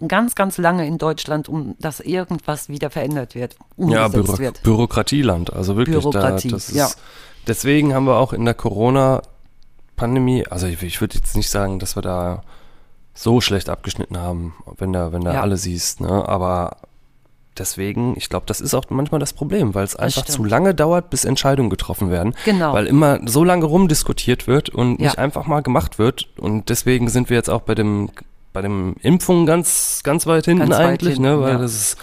ganz, ganz lange in Deutschland, um dass irgendwas wieder verändert wird, Ja, Büro wird. Bürokratieland. Also wirklich, Bürokratie, da, ist, ja. Deswegen haben wir auch in der Corona-Pandemie, also ich, ich würde jetzt nicht sagen, dass wir da so schlecht abgeschnitten haben, wenn da, wenn da Ja. alle siehst, ne? Aber deswegen, ich glaube, das ist auch manchmal das Problem, weil es einfach zu lange dauert, bis Entscheidungen getroffen werden. Genau. Weil immer so lange rumdiskutiert wird und Ja. nicht einfach mal gemacht wird. Und deswegen sind wir jetzt auch bei dem, bei dem Impfungen ganz, ganz weit hinten Ganz weit eigentlich, hinten, ne? Weil ja. das ist,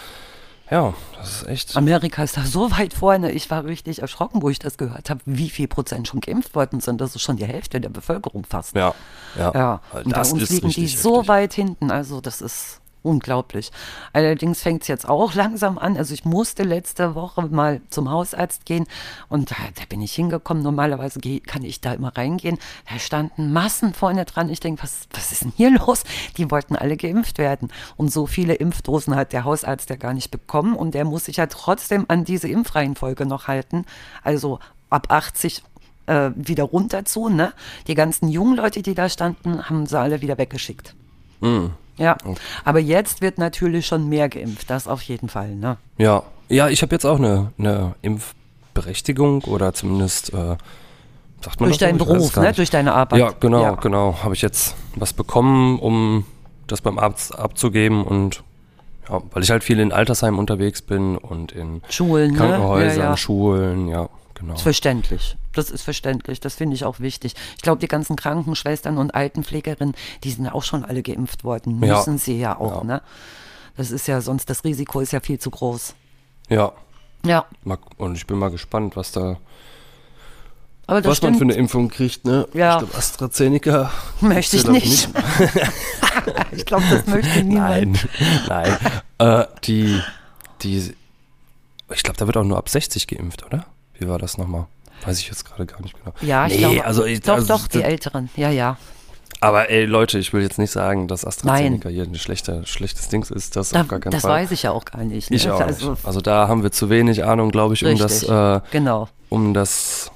ja, das ist echt. Amerika ist da so weit vorne. Ich war richtig erschrocken, wo ich das gehört habe, wie viel Prozent schon geimpft worden sind. Das ist schon die Hälfte der Bevölkerung fast. Ja, ja. Ja, und bei das uns ist liegen die so weit hinten. Also das ist unglaublich. Allerdings fängt es jetzt auch langsam an. Also ich musste letzte Woche mal zum Hausarzt gehen und da, da bin ich hingekommen. Normalerweise geh, kann ich da immer reingehen. Da standen Massen vorne dran. Ich denke, was, was ist denn hier los? Die wollten alle geimpft werden. Und so viele Impfdosen hat der Hausarzt ja gar nicht bekommen und der muss sich ja trotzdem an diese Impfreihenfolge noch halten. Also ab 80 äh, wieder runter zu. Ne? Die ganzen jungen Leute, die da standen, haben sie alle wieder weggeschickt. Ja, aber jetzt wird natürlich schon mehr geimpft, das auf jeden Fall. Ne? Ja, ja, ich habe jetzt auch eine, eine Impfberechtigung oder zumindest äh, sagt man Durch so? deinen Beruf, ne? durch deine Arbeit. Ja, genau, Ja. genau. Habe ich jetzt was bekommen, um das beim Arzt abzugeben und ja, weil ich halt viel in Altersheimen unterwegs bin und in Schulen, ne? Krankenhäusern, Ja, ja. Schulen, ja, genau. Ist verständlich. Das ist verständlich. Das finde ich auch wichtig. Ich glaube, die ganzen Krankenschwestern und Altenpflegerinnen, die sind ja auch schon alle geimpft worden. Ja. Müssen sie ja auch, Ja. ne? Das ist ja sonst, das Risiko ist ja viel zu groß. Ja, Ja, und ich bin mal gespannt, was da, was man stimmt. für eine Impfung kriegt, ne? Ja. Ich glaube, AstraZeneca. Möchte ich glaub nicht. ich glaube, das möchte niemand. Nein, nein. äh, die, die, ich glaube, da wird auch nur ab 60 geimpft, oder? Wie war das nochmal? Weiß ich jetzt gerade gar nicht genau. Ja, ich nee, glaube. also ich, doch, also, doch, die Älteren. Ja, ja. Aber ey, Leute, ich will jetzt nicht sagen, dass AstraZeneca hier ein schlechter, schlechtes Ding ist. Das Da, auf gar keinen das Fall. weiß ich ja auch gar nicht. Ne? ich auch also, nicht. Also da haben wir zu wenig Ahnung, glaube ich, um das, äh, genau. um das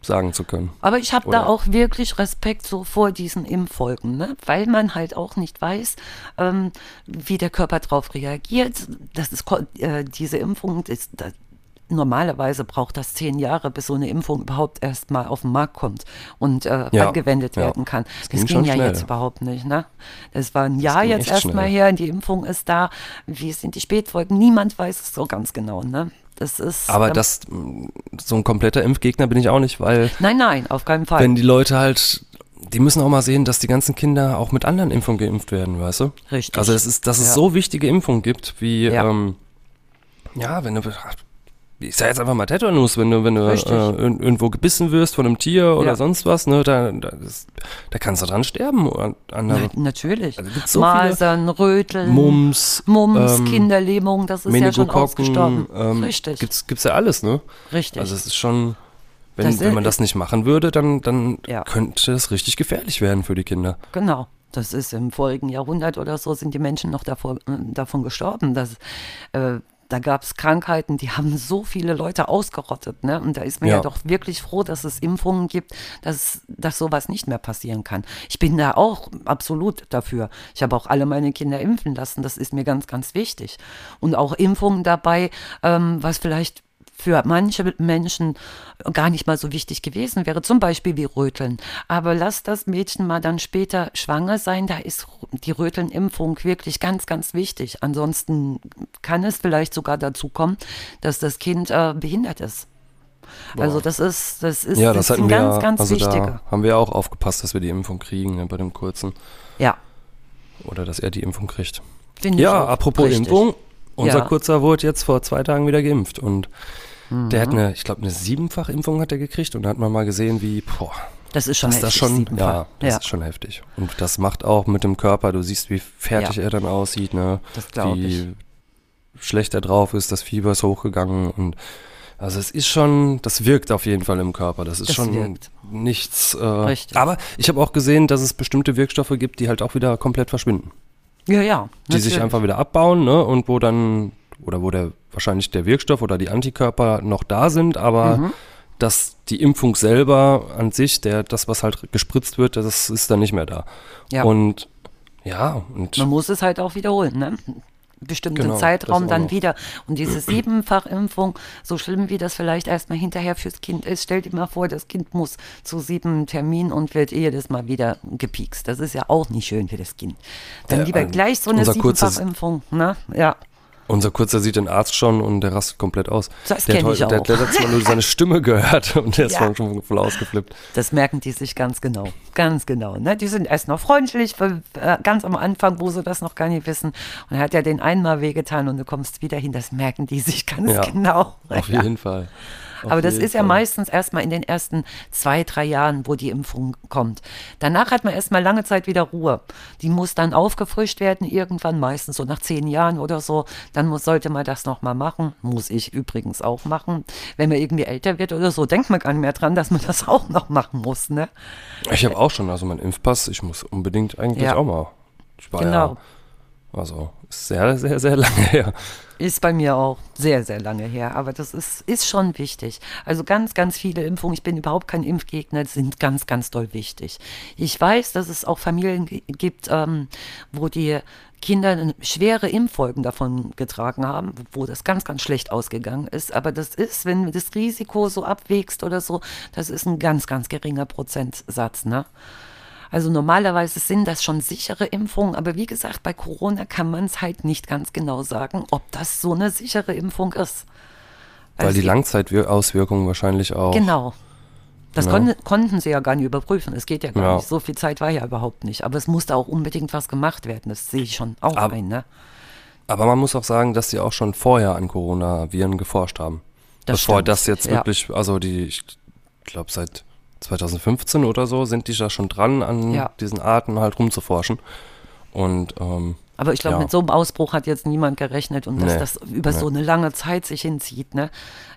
sagen zu können. Aber ich habe da auch wirklich Respekt so vor diesen Impffolgen, ne? weil man halt auch nicht weiß, ähm, wie der Körper darauf reagiert. Das ist äh, diese Impfung ist normalerweise braucht das zehn Jahre, bis so eine Impfung überhaupt erst mal auf den Markt kommt und äh, Ja, angewendet ja. werden kann. Das Das, ging ging, ja schnell. jetzt überhaupt nicht. Ne? Das war ein Jahr jetzt echt erst mal schnell. her, die Impfung ist da. Wie sind die Spätfolgen? Niemand weiß es so ganz genau. Ne? Das ist. Aber ähm, das, so ein kompletter Impfgegner bin ich auch nicht, weil Nein, nein, auf keinen Fall. wenn die Leute halt, die müssen auch mal sehen, dass die ganzen Kinder auch mit anderen Impfungen geimpft werden, weißt du? Richtig. Also es ist, dass es Ja. so wichtige Impfungen gibt, wie, Ja. ähm, ja, wenn du, ich sag jetzt einfach mal Tetanus, wenn du, wenn du äh, irgendwo gebissen wirst von einem Tier oder Ja. sonst was, ne, da, da, das, da kannst du dran sterben. An, an Na, natürlich. Also so Masern, Röteln, Mumps, Mumps, ähm, Kinderlähmung, das ist ja schon ausgestorben. ähm, Richtig. Gibt's, gibt's ja alles, ne? Richtig. Also es ist schon, wenn, Das wenn man ist- das nicht machen würde, dann, dann Ja. könnte es richtig gefährlich werden für die Kinder. Genau. Das ist im vorigen Jahrhundert oder so sind die Menschen noch davor, äh, davon gestorben. Das, äh, da gab es Krankheiten, die haben so viele Leute ausgerottet. Ne? Und da ist man ja. Ja. doch wirklich froh, dass es Impfungen gibt, dass, dass sowas nicht mehr passieren kann. Ich bin da auch absolut dafür. Ich habe auch alle meine Kinder impfen lassen. Das ist mir ganz, ganz wichtig. Und auch Impfungen dabei, ähm, was vielleicht für manche Menschen gar nicht mal so wichtig gewesen wäre, zum Beispiel wie Röteln. Aber lass das Mädchen mal dann später schwanger sein, da ist die Rötelnimpfung wirklich ganz, ganz wichtig. Ansonsten kann es vielleicht sogar dazu kommen, dass das Kind äh, behindert ist. Also das ist, das ist, Ja, das das ist ein hatten wir, ganz, ganz also wichtiger. da haben wir auch aufgepasst, dass wir die Impfung kriegen ne, bei dem kurzen Ja, oder dass er die Impfung kriegt. finde Ja, apropos richtig. Impfung, unser Ja. kurzer wurde jetzt vor zwei Tagen wieder geimpft und der Mhm. hat eine, ich glaube, eine Siebenfach-Impfung hat er gekriegt und da hat man mal gesehen, wie, boah, Das ist schon das, das heftig, schon, siebenfach. ja, das ja. ist schon heftig. Und das macht auch mit dem Körper, du siehst, wie fertig Ja. er dann aussieht, ne? Das glaub wie ich. schlecht er drauf ist, das Fieber ist hochgegangen und also es ist schon, das wirkt auf jeden Fall im Körper. Das ist Das schon wirkt. nichts. Äh, Richtig. Aber ich habe auch gesehen, dass es bestimmte Wirkstoffe gibt, die halt auch wieder komplett verschwinden. ja, ja, Die sich natürlich. einfach wieder abbauen, ne? Und wo dann, oder wo der wahrscheinlich der Wirkstoff oder die Antikörper noch da sind, aber Mhm. dass die Impfung selber an sich, der, das, was halt gespritzt wird, das ist dann nicht mehr da. Ja. Und ja, und Man muss es halt auch wiederholen, ne? Bestimmten Genau, Zeitraum dann noch. wieder. Und diese Siebenfachimpfung, so schlimm wie das vielleicht erstmal hinterher fürs Kind ist, stell dir mal vor, das Kind muss zu sieben Terminen und wird jedes Mal wieder gepiekst. Das ist ja auch nicht schön für das Kind. Dann Ja, lieber ähm, gleich so eine Siebenfachimpfung, ne? Ja. Unser Kurzer sieht den Arzt schon und der rastet komplett aus. Das der, hat kenn ich heute- der, auch. der hat letztes Mal nur seine Stimme gehört und der ist Ja. schon voll ausgeflippt. Das merken die sich ganz genau. Ganz genau. Ne? Die sind erst noch freundlich, äh, ganz am Anfang, wo sie das noch gar nicht wissen. Und dann hat er den einmal wehgetan und du kommst wieder hin. Das merken die sich ganz Ja, genau. Auf Ja. jeden Fall. Auf Aber das ist ja Fall. meistens erstmal in den ersten zwei, drei Jahren, wo die Impfung kommt. Danach hat man erstmal lange Zeit wieder Ruhe. Die muss dann aufgefrischt werden, irgendwann, meistens so nach zehn Jahren oder so. Dann muss, sollte man das nochmal machen. Muss ich übrigens auch machen. Wenn man irgendwie älter wird oder so, denkt man gar nicht mehr dran, dass man das auch noch machen muss. Ne? Ich habe auch schon, also mein Impfpass, ich muss unbedingt eigentlich Ja. auch mal. Ich war Genau. ja, also sehr, sehr, sehr lange her. Ist bei mir auch sehr, sehr lange her, aber das ist, ist schon wichtig. Also ganz, ganz viele Impfungen, ich bin überhaupt kein Impfgegner, sind ganz, ganz doll wichtig. Ich weiß, dass es auch Familien gi- gibt, ähm, wo die Kinder schwere Impffolgen davon getragen haben, wo das ganz, ganz schlecht ausgegangen ist. Aber das ist, wenn du das Risiko so abwägst oder so, das ist ein ganz, ganz geringer Prozentsatz, ne? Also normalerweise sind das schon sichere Impfungen, aber wie gesagt, bei Corona kann man es halt nicht ganz genau sagen, ob das so eine sichere Impfung ist. Weil Also die Langzeitauswirkungen wahrscheinlich auch. Genau. Das Ja. kon konnten sie ja gar nicht überprüfen. Es geht ja gar Ja. nicht. So viel Zeit war ja überhaupt nicht. Aber es musste auch unbedingt was gemacht werden. Das sehe ich schon auch Ab- ein. Ne? Aber man muss auch sagen, dass sie auch schon vorher an Coronaviren geforscht haben. Das Bevor stimmt, das jetzt ja. wirklich, also die, ich glaube seit 2015 oder so sind die da schon dran, an Ja. diesen Arten halt rumzuforschen. Und ähm, Aber ich glaube, Ja. mit so einem Ausbruch hat jetzt niemand gerechnet und dass Nee. das über Nee. so eine lange Zeit sich hinzieht. Ne?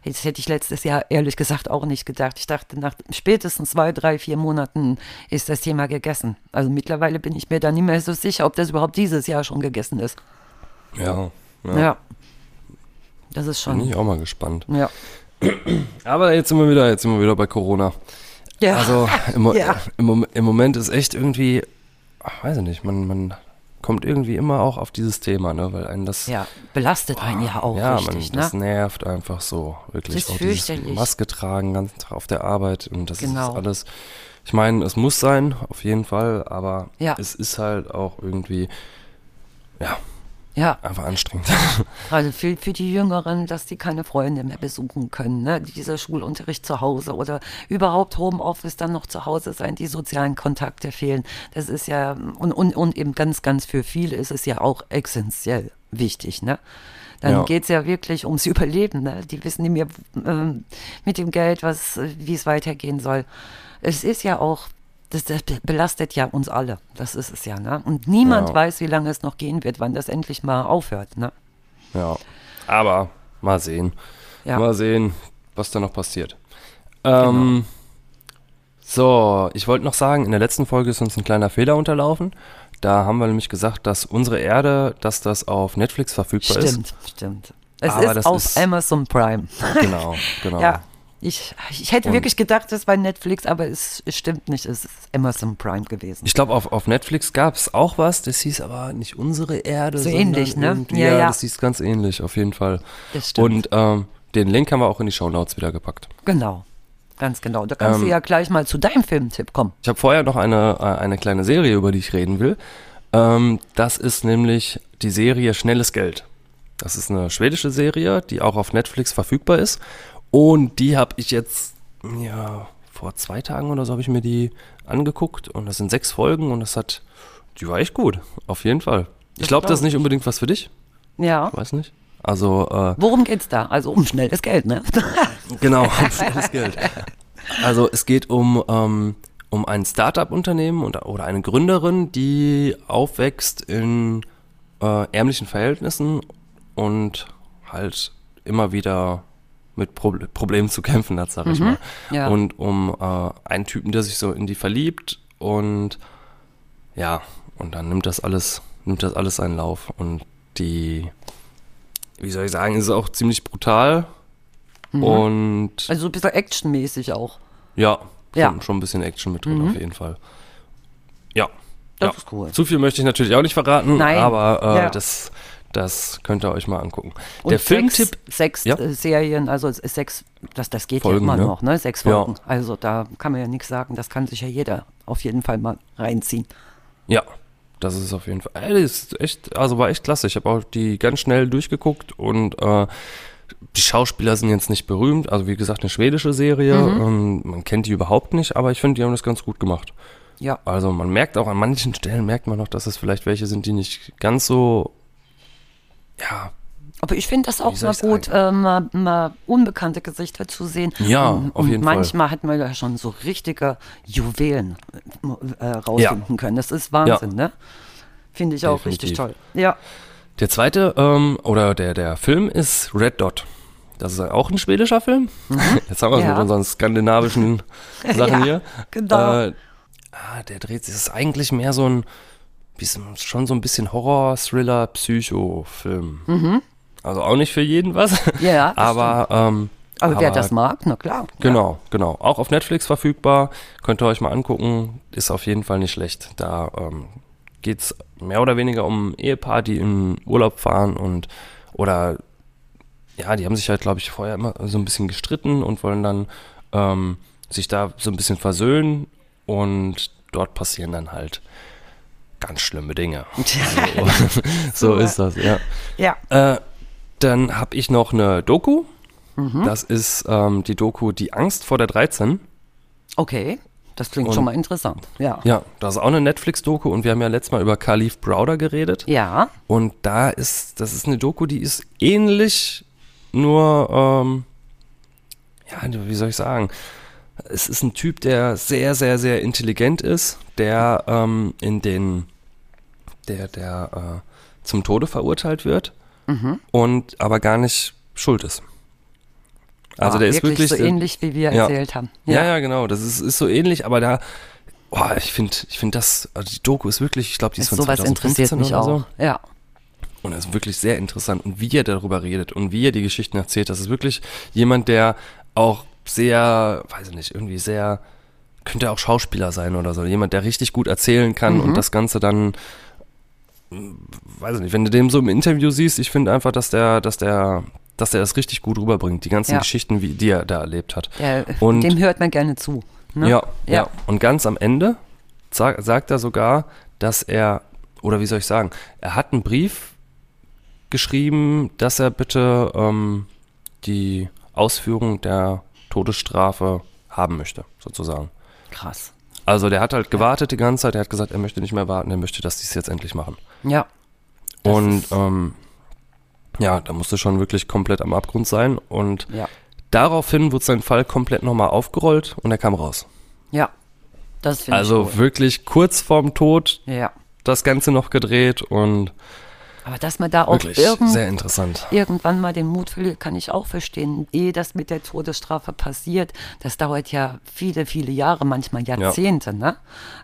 Das hätte ich letztes Jahr ehrlich gesagt auch nicht gedacht. Ich dachte, nach spätestens zwei, drei, vier Monaten ist das Thema gegessen. Also mittlerweile bin ich mir da nicht mehr so sicher, ob das überhaupt dieses Jahr schon gegessen ist. ja, ja, Ja. Das ist bin schon. ich auch mal gespannt. Ja. Aber jetzt sind wir wieder, jetzt sind wir wieder bei Corona. Ja. Also im, Ja. im, im Moment ist echt irgendwie, ach, weiß ich nicht, man, man kommt irgendwie immer auch auf dieses Thema, ne, weil einen das ja, belastet einen ja auch ja, richtig, man, das ne? nervt einfach so, wirklich. Das ist auch fürchterlich. Maske tragen, Tag auf der Arbeit und das Genau. ist alles. Ich meine, es muss sein, auf jeden Fall, aber Ja. es ist halt auch irgendwie, ja, Ja, einfach anstrengend. also für, für die Jüngeren, dass die keine Freunde mehr besuchen können, ne? dieser Schulunterricht zu Hause oder überhaupt Homeoffice dann noch zu Hause sein, die sozialen Kontakte fehlen. Das ist ja, und, und, und eben ganz, ganz für viele ist es ja auch essentiell wichtig, ne? Dann Ja. geht's ja wirklich ums Überleben. Ne? Die wissen nicht mehr ähm, mit dem Geld, was, wie es weitergehen soll. Es ist ja auch, das, das belastet ja uns alle. Das ist es ja. Ne? Und niemand Ja. weiß, wie lange es noch gehen wird, wann das endlich mal aufhört. Ne? ja, aber mal sehen. Ja. Mal sehen, was da noch passiert. Ähm, So, ich wollte noch sagen, in der letzten Folge ist uns ein kleiner Fehler unterlaufen. Da haben wir nämlich gesagt, dass unsere Erde, dass das auf Netflix verfügbar Stimmt, stimmt. Es Aber ist auf ist- Amazon Prime. ist. Genau, genau. Ja. Ich, ich hätte Und- wirklich gedacht, es war Netflix, aber es, es stimmt nicht. Es ist Amazon Prime gewesen. Ich glaube, auf, auf Netflix gab es auch was, das hieß aber nicht unsere Erde. So ähnlich, ne? Ja, Ja, ja. das hieß ganz ähnlich, auf jeden Fall. Das stimmt. Und ähm, den Link haben wir auch in die Shownotes wieder gepackt. Genau. Ganz genau. Da kannst Ähm, du ja gleich mal zu deinem Filmtipp kommen. Ich habe vorher noch eine, äh, eine kleine Serie, über die ich reden will. Ähm, das ist nämlich die Serie Schnelles Geld. Das ist eine schwedische Serie, die auch auf Netflix verfügbar ist. Und die habe ich jetzt, ja, vor zwei Tagen oder so habe ich mir die angeguckt. Und das sind sechs Folgen und das hat, die war echt gut, auf jeden Fall. Ich glaube, das ist nicht unbedingt was für dich. Ja. Weiß nicht. Also, äh, Worum geht's da? Also um schnelles Geld, ne? Genau, um schnelles Geld. Also es geht um, ähm, um ein Startup-Unternehmen oder eine Gründerin, die aufwächst in äh, ärmlichen Verhältnissen und halt immer wieder mit Proble Problemen zu kämpfen hat, sag ich mal. ja. Und um äh, einen Typen, der sich so in die verliebt und ja, und dann nimmt das alles, nimmt das alles seinen Lauf und die, wie soll ich sagen, ist auch ziemlich brutal und Also so ein bisschen actionmäßig auch. ja, Ja. Schon, schon ein bisschen Action mit drin auf jeden Fall. Ja. Das ja. ist cool. Zu viel möchte ich natürlich auch nicht verraten, Nein. aber äh, Ja. das, das könnt ihr euch mal angucken. Und Der sechs, Filmtipp, sechs Ja. äh, Serien, also sechs, das, das geht Folgen, ja immer ne? noch, ne? Sechs Ja. Folgen. Also da kann man ja nichts sagen, das kann sich ja jeder auf jeden Fall mal reinziehen. ja, das ist auf jeden Fall, ey, das ist echt, also war echt klasse. Ich habe auch die ganz schnell durchgeguckt und äh, die Schauspieler sind jetzt nicht berühmt, also wie gesagt eine schwedische Serie, Mhm. ähm, man kennt die überhaupt nicht, aber ich finde, die haben das ganz gut gemacht. Ja. Also man merkt auch an manchen Stellen, merkt man noch, dass es vielleicht welche sind, die nicht ganz so, ja, Aber ich finde das auch mal ich's gut, äh, mal, mal unbekannte Gesichter zu sehen. Ja, und, auf jeden Fall. manchmal hat man ja schon so richtige Juwelen äh, rausfinden können. Das ist Wahnsinn, ne? Finde ich auch richtig toll. Ja. Der zweite, ähm, oder der, der Film ist Red Dot. Das ist auch ein schwedischer Film. Jetzt haben wir es Mhm. Ja. mit unseren skandinavischen Sachen Ja, hier. genau. Äh, ah, der dreht sich, das ist eigentlich mehr so ein, schon so ein bisschen Horror, Thriller, Psycho-Film. Also auch nicht für jeden was. Mhm. Ja, das aber, ähm, Aber, wer das mag, na klar. Genau, genau. Auch auf Netflix verfügbar. Könnt ihr euch mal angucken. Ist auf jeden Fall nicht schlecht. Da ähm, geht es mehr oder weniger um ein Ehepaar, die in Urlaub fahren und oder ja, die haben sich halt, glaube ich, vorher immer so ein bisschen gestritten und wollen dann ähm, sich da so ein bisschen versöhnen und dort passieren dann halt ganz schlimme Dinge. So, so ist das, ja. Ja. Äh, dann habe ich noch eine Doku. Mhm. Das ist ähm, die Doku Die Angst vor der 13. Okay. Das klingt Und- schon mal interessant. Ja. Ja, das ist auch eine Netflix-Doku und wir haben ja letztes Mal über Khalif Browder geredet. Ja. Und da ist, das ist eine Doku, die ist ähnlich, nur, ähm, ja, wie soll ich sagen? Es ist ein Typ, der sehr, sehr, sehr intelligent ist, der ähm, in den, der, der äh, zum Tode verurteilt wird und aber gar nicht schuld ist. Also Ah, der ist wirklich so der- ähnlich, wie wir Ja. erzählt haben. ja, ja, genau. Das ist, ist so ähnlich, aber da, boah, ich finde, ich finde das, also die Doku ist wirklich, ich glaube, die ist, Ist von sowas 2015 interessiert mich oder auch. so. Ja. und er ist wirklich sehr interessant. Und wie er darüber redet und wie er die Geschichten erzählt, das ist wirklich jemand, der auch sehr, weiß ich nicht, irgendwie sehr, könnte auch Schauspieler sein oder so. Jemand, der richtig gut erzählen kann Mhm. und das Ganze dann, weiß ich nicht, wenn du dem so im Interview siehst, ich finde einfach, dass der, dass der, dass der das richtig gut rüberbringt. Die ganzen Ja. Geschichten, wie, die er da erlebt hat. Der, Und- dem hört man gerne zu. Ne? Ja, ja, Ja. Und ganz am Ende sag, sagt er sogar, dass er, oder wie soll ich sagen, er hat einen Brief geschrieben, dass er bitte ähm, die Ausführung der Todesstrafe haben möchte, sozusagen. Krass. Also der hat halt gewartet die ganze Zeit, er hat gesagt, er möchte nicht mehr warten, er möchte, dass die es jetzt endlich machen. Ja. Das und ähm, ja, da musste schon wirklich komplett am Abgrund sein. Und Ja. daraufhin wurde sein Fall komplett nochmal aufgerollt und er kam raus. Ja. Das finde Also ich cool. wirklich kurz vorm Tod Ja. das Ganze noch gedreht und Aber dass man da auch irgend, irgendwann mal den Mut verliert, kann ich auch verstehen. Ehe das mit der Todesstrafe passiert, das dauert ja viele, viele Jahre, manchmal Jahrzehnte. Ne?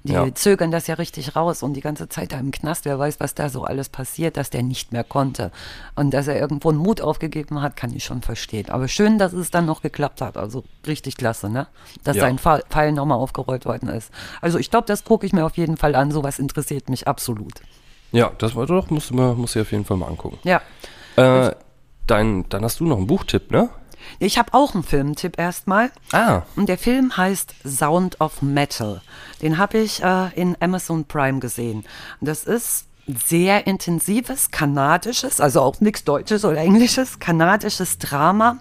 Die Ja. zögern das ja richtig raus und die ganze Zeit da im Knast, wer weiß, was da so alles passiert, dass der nicht mehr konnte. Und dass er irgendwo einen Mut aufgegeben hat, kann ich schon verstehen. Aber schön, dass es dann noch geklappt hat. Also richtig klasse, ne? dass Ja. sein Fall nochmal aufgerollt worden ist. Also ich glaube, das gucke ich mir auf jeden Fall an. Sowas interessiert mich absolut. Ja, das war doch, musst du mir, musst du dir auf jeden Fall mal angucken. Ja. Äh, dein, dann hast du noch einen Buchtipp, ne? Ich habe auch einen Filmtipp erstmal. Ah, Und der Film heißt Sound of Metal. Den habe ich äh, in Amazon Prime gesehen. Das ist sehr intensives kanadisches, also auch nichts Deutsches oder Englisches, kanadisches Drama,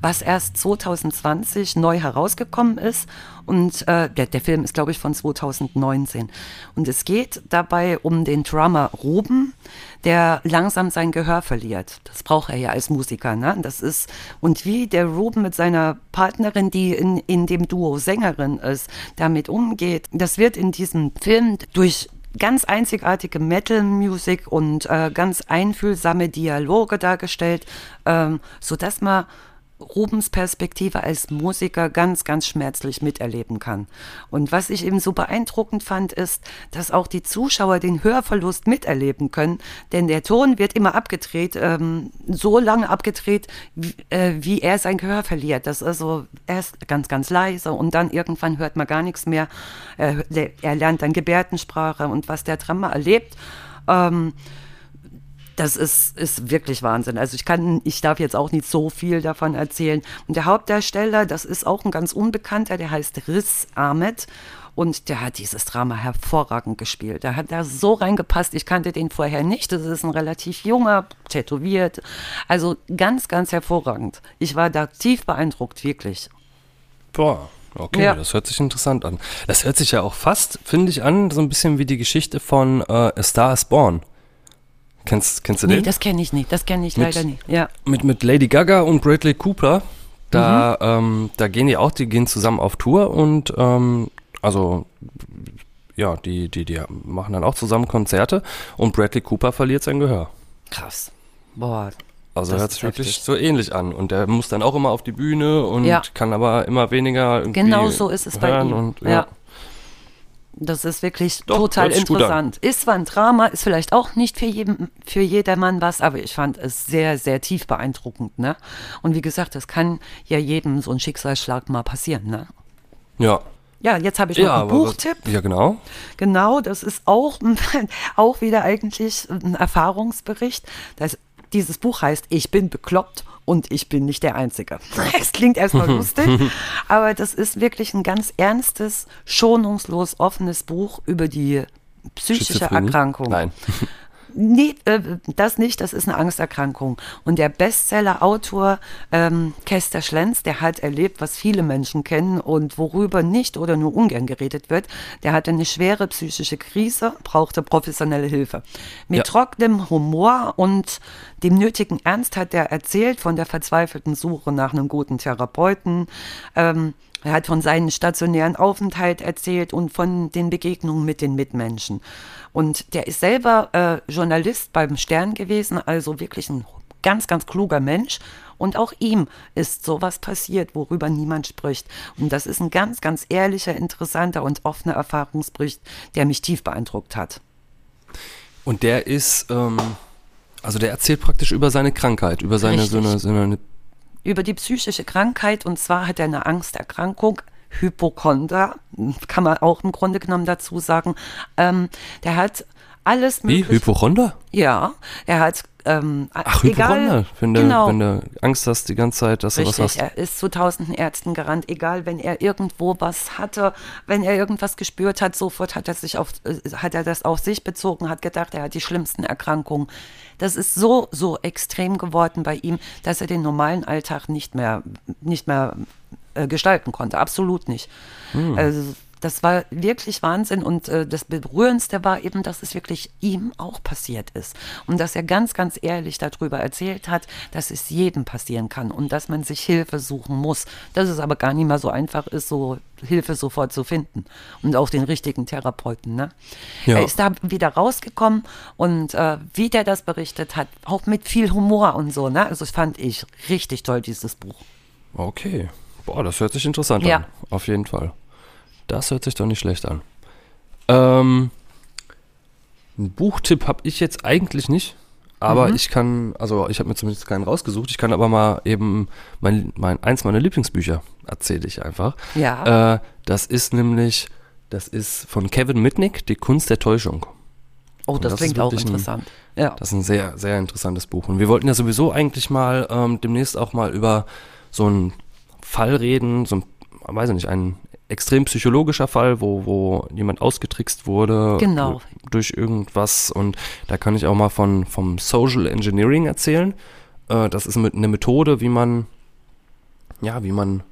was erst 2020 neu herausgekommen ist. Und äh, der, der Film ist, glaube ich, von 2019. Und es geht dabei um den Drummer Ruben, der langsam sein Gehör verliert. Das braucht er ja als Musiker. Ne? Das ist, und wie der Ruben mit seiner Partnerin, die in, in dem Duo Sängerin ist, damit umgeht, das wird in diesem Film durch ganz einzigartige Metal-Music und äh, ganz einfühlsame Dialoge dargestellt, ähm, sodass man Rubens Perspektive als Musiker ganz, ganz schmerzlich miterleben kann. Und was ich eben so beeindruckend fand, ist, dass auch die Zuschauer den Hörverlust miterleben können, denn der Ton wird immer abgedreht, ähm, so lange abgedreht, wie, äh, wie er sein Gehör verliert. Das ist also erst ganz, ganz leise und dann irgendwann hört man gar nichts mehr. Er, er lernt dann Gebärdensprache und was der Drama erlebt. Ähm, das ist, ist wirklich Wahnsinn. Also ich kann, ich darf jetzt auch nicht so viel davon erzählen. Und der Hauptdarsteller, das ist auch ein ganz Unbekannter, der heißt Riz Ahmed. Und der hat dieses Drama hervorragend gespielt. Da hat er so reingepasst. Ich kannte den vorher nicht. Das ist ein relativ junger, tätowiert. Also ganz, ganz hervorragend. Ich war da tief beeindruckt, wirklich. boah, okay, Ja. das hört sich interessant an. Das hört sich ja auch fast, finde ich, an, so ein bisschen wie die Geschichte von äh, A Star is Born. Kennst, kennst du Nee, den? das kenne ich nicht. Das kenne ich Mit- leider nicht. Ja. mit, mit Lady Gaga und Bradley Cooper. Da, Mhm. ähm, da gehen die auch, die gehen zusammen auf Tour und ähm, also ja, die, die, die machen dann auch zusammen Konzerte und Bradley Cooper verliert sein Gehör. Krass. Boah. Also hört sich wirklich so ähnlich an. Und der muss dann auch immer auf die Bühne und Ja. kann aber immer weniger irgendwie Genau so ist es bei ihm. Und, ja. Das ist wirklich Doch, total interessant. Ist zwar ein Drama, ist vielleicht auch nicht für, jeden, für jedermann was, aber ich fand es sehr, sehr tief beeindruckend. Ne? Und wie gesagt, das kann ja jedem so ein Schicksalsschlag mal passieren. Ne? Ja. Ja, jetzt habe ich noch Ja, einen aber was- Buchtipp. Ja, genau. Genau, das ist auch, auch wieder eigentlich ein Erfahrungsbericht. Das, dieses Buch heißt Ich bin bekloppt und ich bin nicht der Einzige. Es klingt erstmal lustig, aber das ist wirklich ein ganz ernstes, schonungslos offenes Buch über die psychische? Erkrankung. Nein. Nee, äh, das nicht, das ist eine Angsterkrankung. Und der Bestseller-Autor ähm, Kester Schlenz, der hat erlebt, was viele Menschen kennen und worüber nicht oder nur ungern geredet wird. Der hatte eine schwere psychische Krise, brauchte professionelle Hilfe. Mit Ja. trockenem Humor und dem nötigen Ernst hat er erzählt von der verzweifelten Suche nach einem guten Therapeuten. Ähm, er hat von seinem stationären Aufenthalt erzählt und von den Begegnungen mit den Mitmenschen. Und der ist selber äh, Journalist beim Stern gewesen, also wirklich ein ganz, ganz kluger Mensch. Und auch ihm ist sowas passiert, worüber niemand spricht. Und das ist ein ganz, ganz ehrlicher, interessanter und offener Erfahrungsbericht, der mich tief beeindruckt hat. Und der ist ähm, Also der erzählt praktisch über seine Krankheit, über seine so eine, so eine über die psychische Krankheit und zwar hat er eine Angsterkrankung. Hypochonder, kann man auch im Grunde genommen dazu sagen. Ähm, der hat alles Wie? mögliche. Hypochonder? Ja, er hat ähm, Ach, egal. Wenn, du, genau, wenn du Angst hast die ganze Zeit, dass du was Richtig, hast. er ist zu tausenden Ärzten gerannt, egal, wenn er irgendwo was hatte, wenn er irgendwas gespürt hat, sofort hat er sich auf, äh, hat er das auf sich bezogen, hat gedacht, er hat die schlimmsten Erkrankungen. Das ist so, so extrem geworden bei ihm, dass er den normalen Alltag nicht mehr, nicht mehr äh, gestalten konnte. Absolut nicht. Also, das war wirklich Wahnsinn und äh, das Berührendste war eben, dass es wirklich ihm auch passiert ist und dass er ganz, ganz ehrlich darüber erzählt hat, dass es jedem passieren kann und dass man sich Hilfe suchen muss, dass es aber gar nicht mal so einfach ist, so Hilfe sofort zu finden und auch den richtigen Therapeuten. Ne? Ja. Er ist da wieder rausgekommen und äh, wie der das berichtet hat, auch mit viel Humor und so. Ne? Also das fand ich richtig toll, dieses Buch. Okay. Boah, das hört sich interessant Ja. an. Auf jeden Fall. Das hört sich doch nicht schlecht an. Ähm, einen Buchtipp habe ich jetzt eigentlich nicht. Aber Mhm. ich kann, also ich habe mir zumindest keinen rausgesucht. Ich kann aber mal eben mein, mein eins meiner Lieblingsbücher erzähle ich einfach. Ja. Äh, das ist nämlich, das ist von Kevin Mitnick, Die Kunst der Täuschung. oh, das, das klingt auch wirklich ein- interessant. ja. Das ist ein sehr, sehr interessantes Buch. Und wir wollten ja sowieso eigentlich mal ähm, demnächst auch mal über so einen Fall reden, so ein, weiß ich nicht, ein extrem psychologischer Fall, wo, wo jemand ausgetrickst wurde Genau. durch irgendwas. Und da kann ich auch mal von, vom Social Engineering erzählen. Äh, das ist mit, eine Methode, wie man, ja, wie man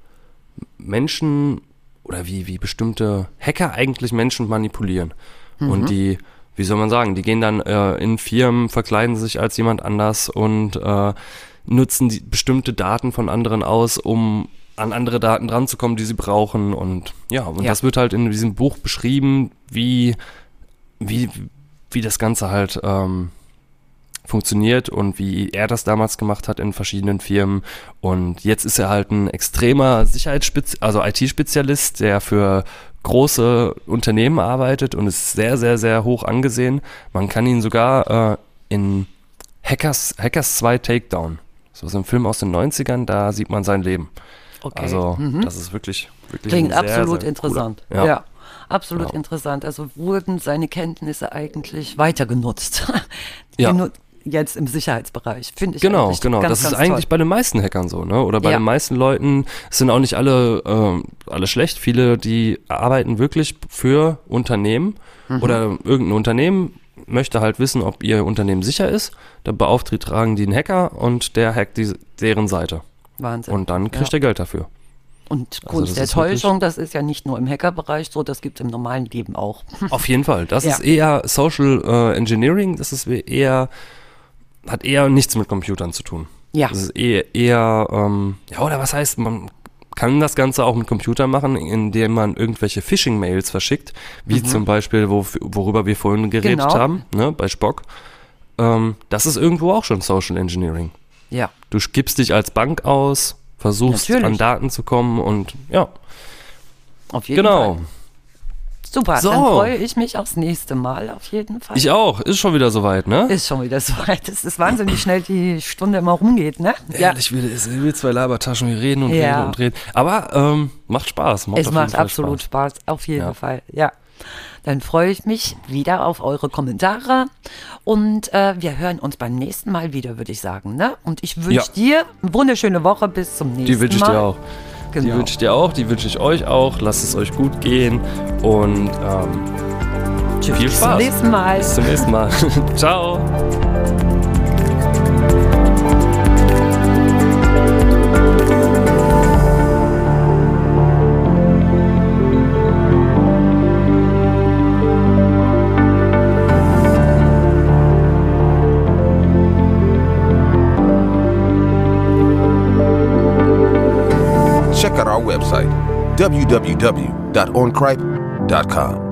Menschen oder wie, wie bestimmte Hacker eigentlich Menschen manipulieren. Und die, wie soll man sagen, die gehen dann äh, in Firmen, verkleiden sich als jemand anders und äh, nutzen die bestimmte Daten von anderen aus, um an andere Daten dranzukommen, die sie brauchen. Und ja, und Ja. das wird halt in diesem Buch beschrieben, wie, wie, wie das Ganze halt ähm, funktioniert und wie er das damals gemacht hat in verschiedenen Firmen. Und jetzt ist er halt ein extremer Sicherheitsspezialist, also IT-Spezialist, der für große Unternehmen arbeitet und ist sehr, sehr, sehr hoch angesehen. Man kann ihn sogar äh, in Hackers, Hackers 2 Takedown, so ist ein Film aus den 90ern, da sieht man sein Leben. Okay. Also Mhm. das ist wirklich, wirklich Klingt sehr, absolut sehr interessant. Cooler. Ja. absolut Ja. interessant. Also wurden seine Kenntnisse eigentlich weiter genutzt. Ja. Jetzt im Sicherheitsbereich. Finde ich Genau, genau. ganz, das ist ganz eigentlich toll. bei den meisten Hackern so, ne? Oder bei Ja. den meisten Leuten es sind auch nicht alle, ähm, alle schlecht. Viele, die arbeiten wirklich für Unternehmen Mhm. oder irgendein Unternehmen möchte halt wissen, ob ihr Unternehmen sicher ist. Da beauftragen die einen Hacker und der hackt die, deren Seite. Wahnsinn. Und dann kriegt ja. er Geld dafür. Und Also Kunst das der Täuschung, das ist ja nicht nur im Hackerbereich so, das gibt es im normalen Leben auch. Auf jeden Fall. Das Ja. ist eher Social äh, Engineering. Das ist eher, hat eher nichts mit Computern zu tun. Ja. Das ist eher, eher ähm, ja, oder was heißt, man kann das Ganze auch mit Computern machen, indem man irgendwelche Phishing-Mails verschickt, wie zum Beispiel, wo, worüber wir vorhin geredet Mhm. Genau. haben, ne, bei Spock. Ähm, das ist irgendwo auch schon Social Engineering. Ja. Du gibst dich als Bank aus, versuchst Natürlich. an Daten zu kommen und ja, Auf jeden genau. Fall. Super, So. dann freue ich mich aufs nächste Mal auf jeden Fall. Ich auch. Ist schon wieder soweit, ne? ist schon wieder so weit. Es ist Wahnsinn, wie schnell die Stunde immer rumgeht, ne? Ehrlich, wir, es- wir zwei Labertaschen, wir reden und Ja. reden und reden. Aber ähm, macht Spaß. Macht Es macht absolut Spaß. auf jeden Ja. Fall, ja. Dann freue ich mich wieder auf eure Kommentare und äh, wir hören uns beim nächsten Mal wieder, würde ich sagen. Ne? Und ich wünsche Ja. dir eine wunderschöne Woche bis zum nächsten Mal. Die wünsche ich dir auch. Die Genau. wünsche ich dir auch, die wünsche ich euch auch. Lasst es euch gut gehen und ähm, Tschüss, viel bis Spaß. zum nächsten Mal. Bis zum nächsten Mal. Ciao. www.oncripe.com.